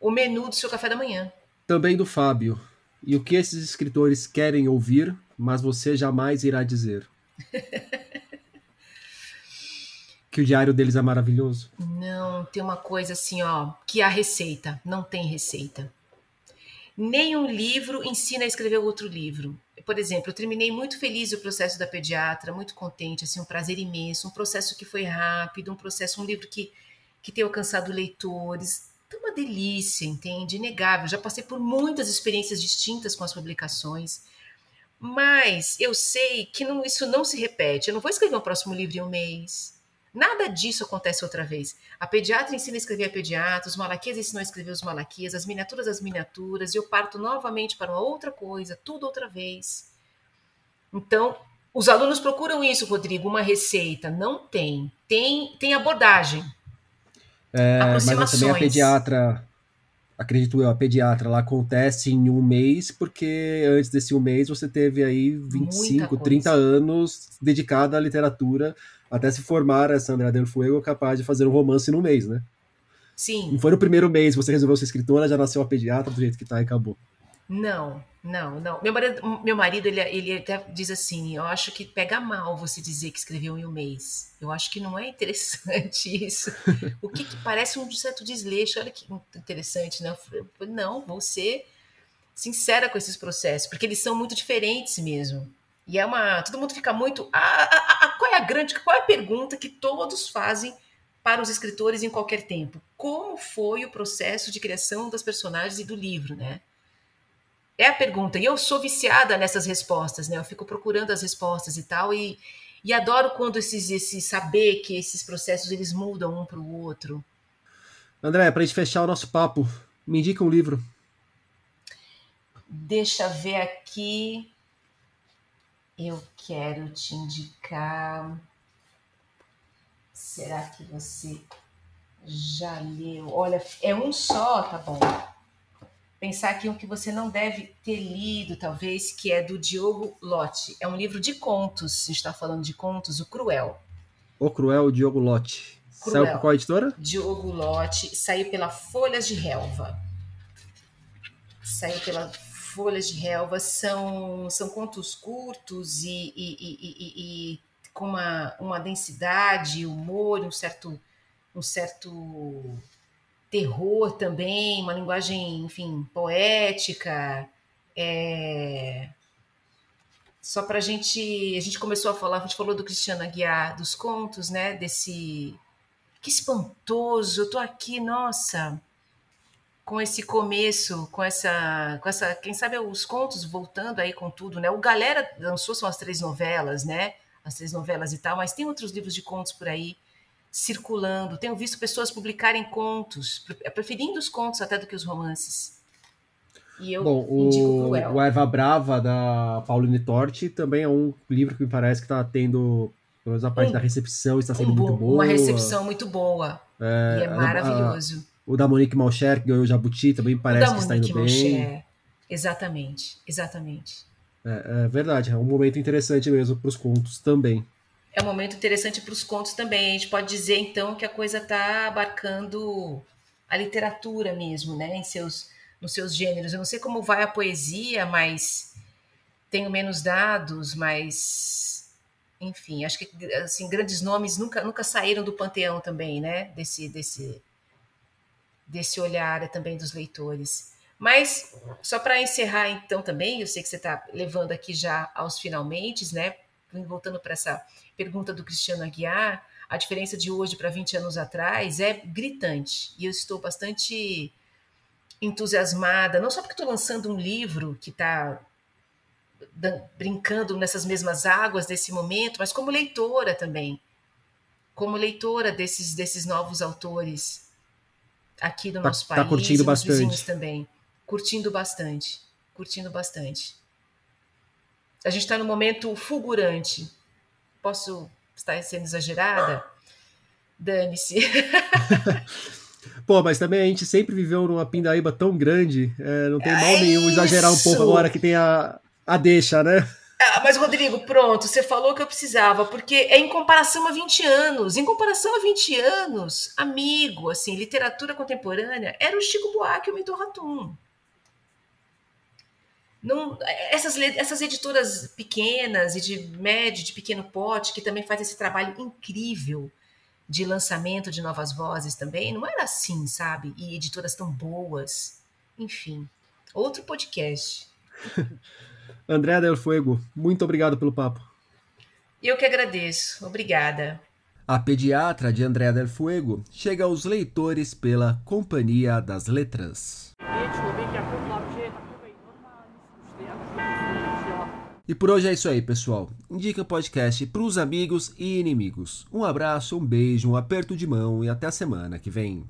O menu do seu café da manhã. Também do Fábio. E o que esses escritores querem ouvir, mas você jamais irá dizer? que o diário deles é maravilhoso? Não, tem uma coisa assim, ó, que a receita. Não tem receita nenhum livro ensina a escrever outro livro. Por exemplo, eu terminei muito feliz o processo da pediatra, muito contente, assim, um prazer imenso, um processo que foi rápido, um processo, um livro que, que tem alcançado leitores. Então, uma delícia, entende? Inegável. Já passei por muitas experiências distintas com as publicações, mas eu sei que não, isso não se repete. Eu não vou escrever um próximo livro em um mês. Nada disso acontece outra vez. A pediatra ensina a escrever a pediatra, os malaquias ensinam a escrever os malaquias, as miniaturas as miniaturas, e eu parto novamente para uma outra coisa, tudo outra vez. Então, os alunos procuram isso, Rodrigo, uma receita. Não tem. Tem, tem abordagem. É, mas também a pediatra, acredito eu, a pediatra, ela acontece em um mês, porque antes desse um mês você teve aí 25, 30 anos dedicada à literatura até se formar a Sandra Del Fuego capaz de fazer um romance no mês, né? Sim. Não foi no primeiro mês você resolveu ser escritora, já nasceu a pediatra do jeito que tá e acabou. Não, não, não. Meu marido, meu marido ele, ele até diz assim: eu acho que pega mal você dizer que escreveu em um mês. Eu acho que não é interessante isso. o que, que parece um certo desleixo. Olha que interessante, né? Não, você sincera com esses processos, porque eles são muito diferentes mesmo. E é uma. Todo mundo fica muito. Ah, ah, ah, qual é a grande. Qual é a pergunta que todos fazem para os escritores em qualquer tempo? Como foi o processo de criação das personagens e do livro, né? É a pergunta. E eu sou viciada nessas respostas, né? Eu fico procurando as respostas e tal. E, e adoro quando esses, esse saber que esses processos eles mudam um para o outro. André, para a gente fechar o nosso papo, me indica um livro. Deixa ver aqui. Eu quero te indicar. Será que você já leu? Olha, é um só, tá bom. Pensar aqui um que você não deve ter lido, talvez, que é do Diogo Lotti. É um livro de contos. A gente está falando de contos, O Cruel. O Cruel, Diogo Lotti. Cruel. Saiu por qual editora? Diogo Lotti. Saiu pela Folhas de Relva. Saiu pela folhas de relva são, são contos curtos e, e, e, e com uma, uma densidade, humor, um certo, um certo terror também, uma linguagem, enfim, poética. É... Só para a gente, a gente começou a falar, a gente falou do Cristiano Aguiar, dos contos, né? Desse que espantoso, eu tô aqui, nossa, com esse começo, com essa, com essa, quem sabe os contos voltando aí com tudo, né? O Galera lançou são as três novelas, né? As três novelas e tal, mas tem outros livros de contos por aí circulando. Tenho visto pessoas publicarem contos, preferindo os contos até do que os romances. E eu Bom, o, o Eva Brava da Pauline Torti também é um livro que me parece que está tendo, pelo menos a parte um, da recepção está sendo um muito boa. Uma recepção muito boa. É, e é maravilhoso. A, o da Monique Malcher, que ganhou o Jabuti, também parece que está indo Malcher. bem. Exatamente, exatamente. É, é, verdade, é um momento interessante mesmo para os contos também. É um momento interessante para os contos também. A gente pode dizer, então, que a coisa está abarcando a literatura mesmo, né? Em seus, nos seus gêneros. Eu não sei como vai a poesia, mas tenho menos dados, mas enfim, acho que assim grandes nomes nunca nunca saíram do panteão também, né? Desse desse desse olhar também dos leitores. Mas, só para encerrar então também, eu sei que você está levando aqui já aos finalmente, né? Voltando para essa pergunta do Cristiano Aguiar, a diferença de hoje para 20 anos atrás é gritante. E eu estou bastante entusiasmada, não só porque estou lançando um livro que está brincando nessas mesmas águas desse momento, mas como leitora também. Como leitora desses, desses novos autores aqui do tá, nosso país. Tá curtindo bastante. também. Curtindo bastante. Curtindo bastante. A gente está num momento fulgurante. Posso estar sendo exagerada? Dane-se. Pô, mas também a gente sempre viveu numa pindaíba tão grande, é, não tem é mal nenhum exagerar um pouco agora que tem a, a deixa, né? Ah, mas, Rodrigo, pronto, você falou que eu precisava, porque é em comparação a 20 anos. Em comparação a 20 anos, amigo, assim, literatura contemporânea, era o Chico Buarque e o Milton Ratum. Não, essas, essas editoras pequenas e de médio, de pequeno pote, que também fazem esse trabalho incrível de lançamento de novas vozes também, não era assim, sabe? E editoras tão boas. Enfim, outro podcast. André Del Fuego, muito obrigado pelo papo. Eu que agradeço. Obrigada. A Pediatra de André Del Fuego chega aos leitores pela Companhia das Letras. E por hoje é isso aí, pessoal. Indica o podcast para os amigos e inimigos. Um abraço, um beijo, um aperto de mão e até a semana que vem.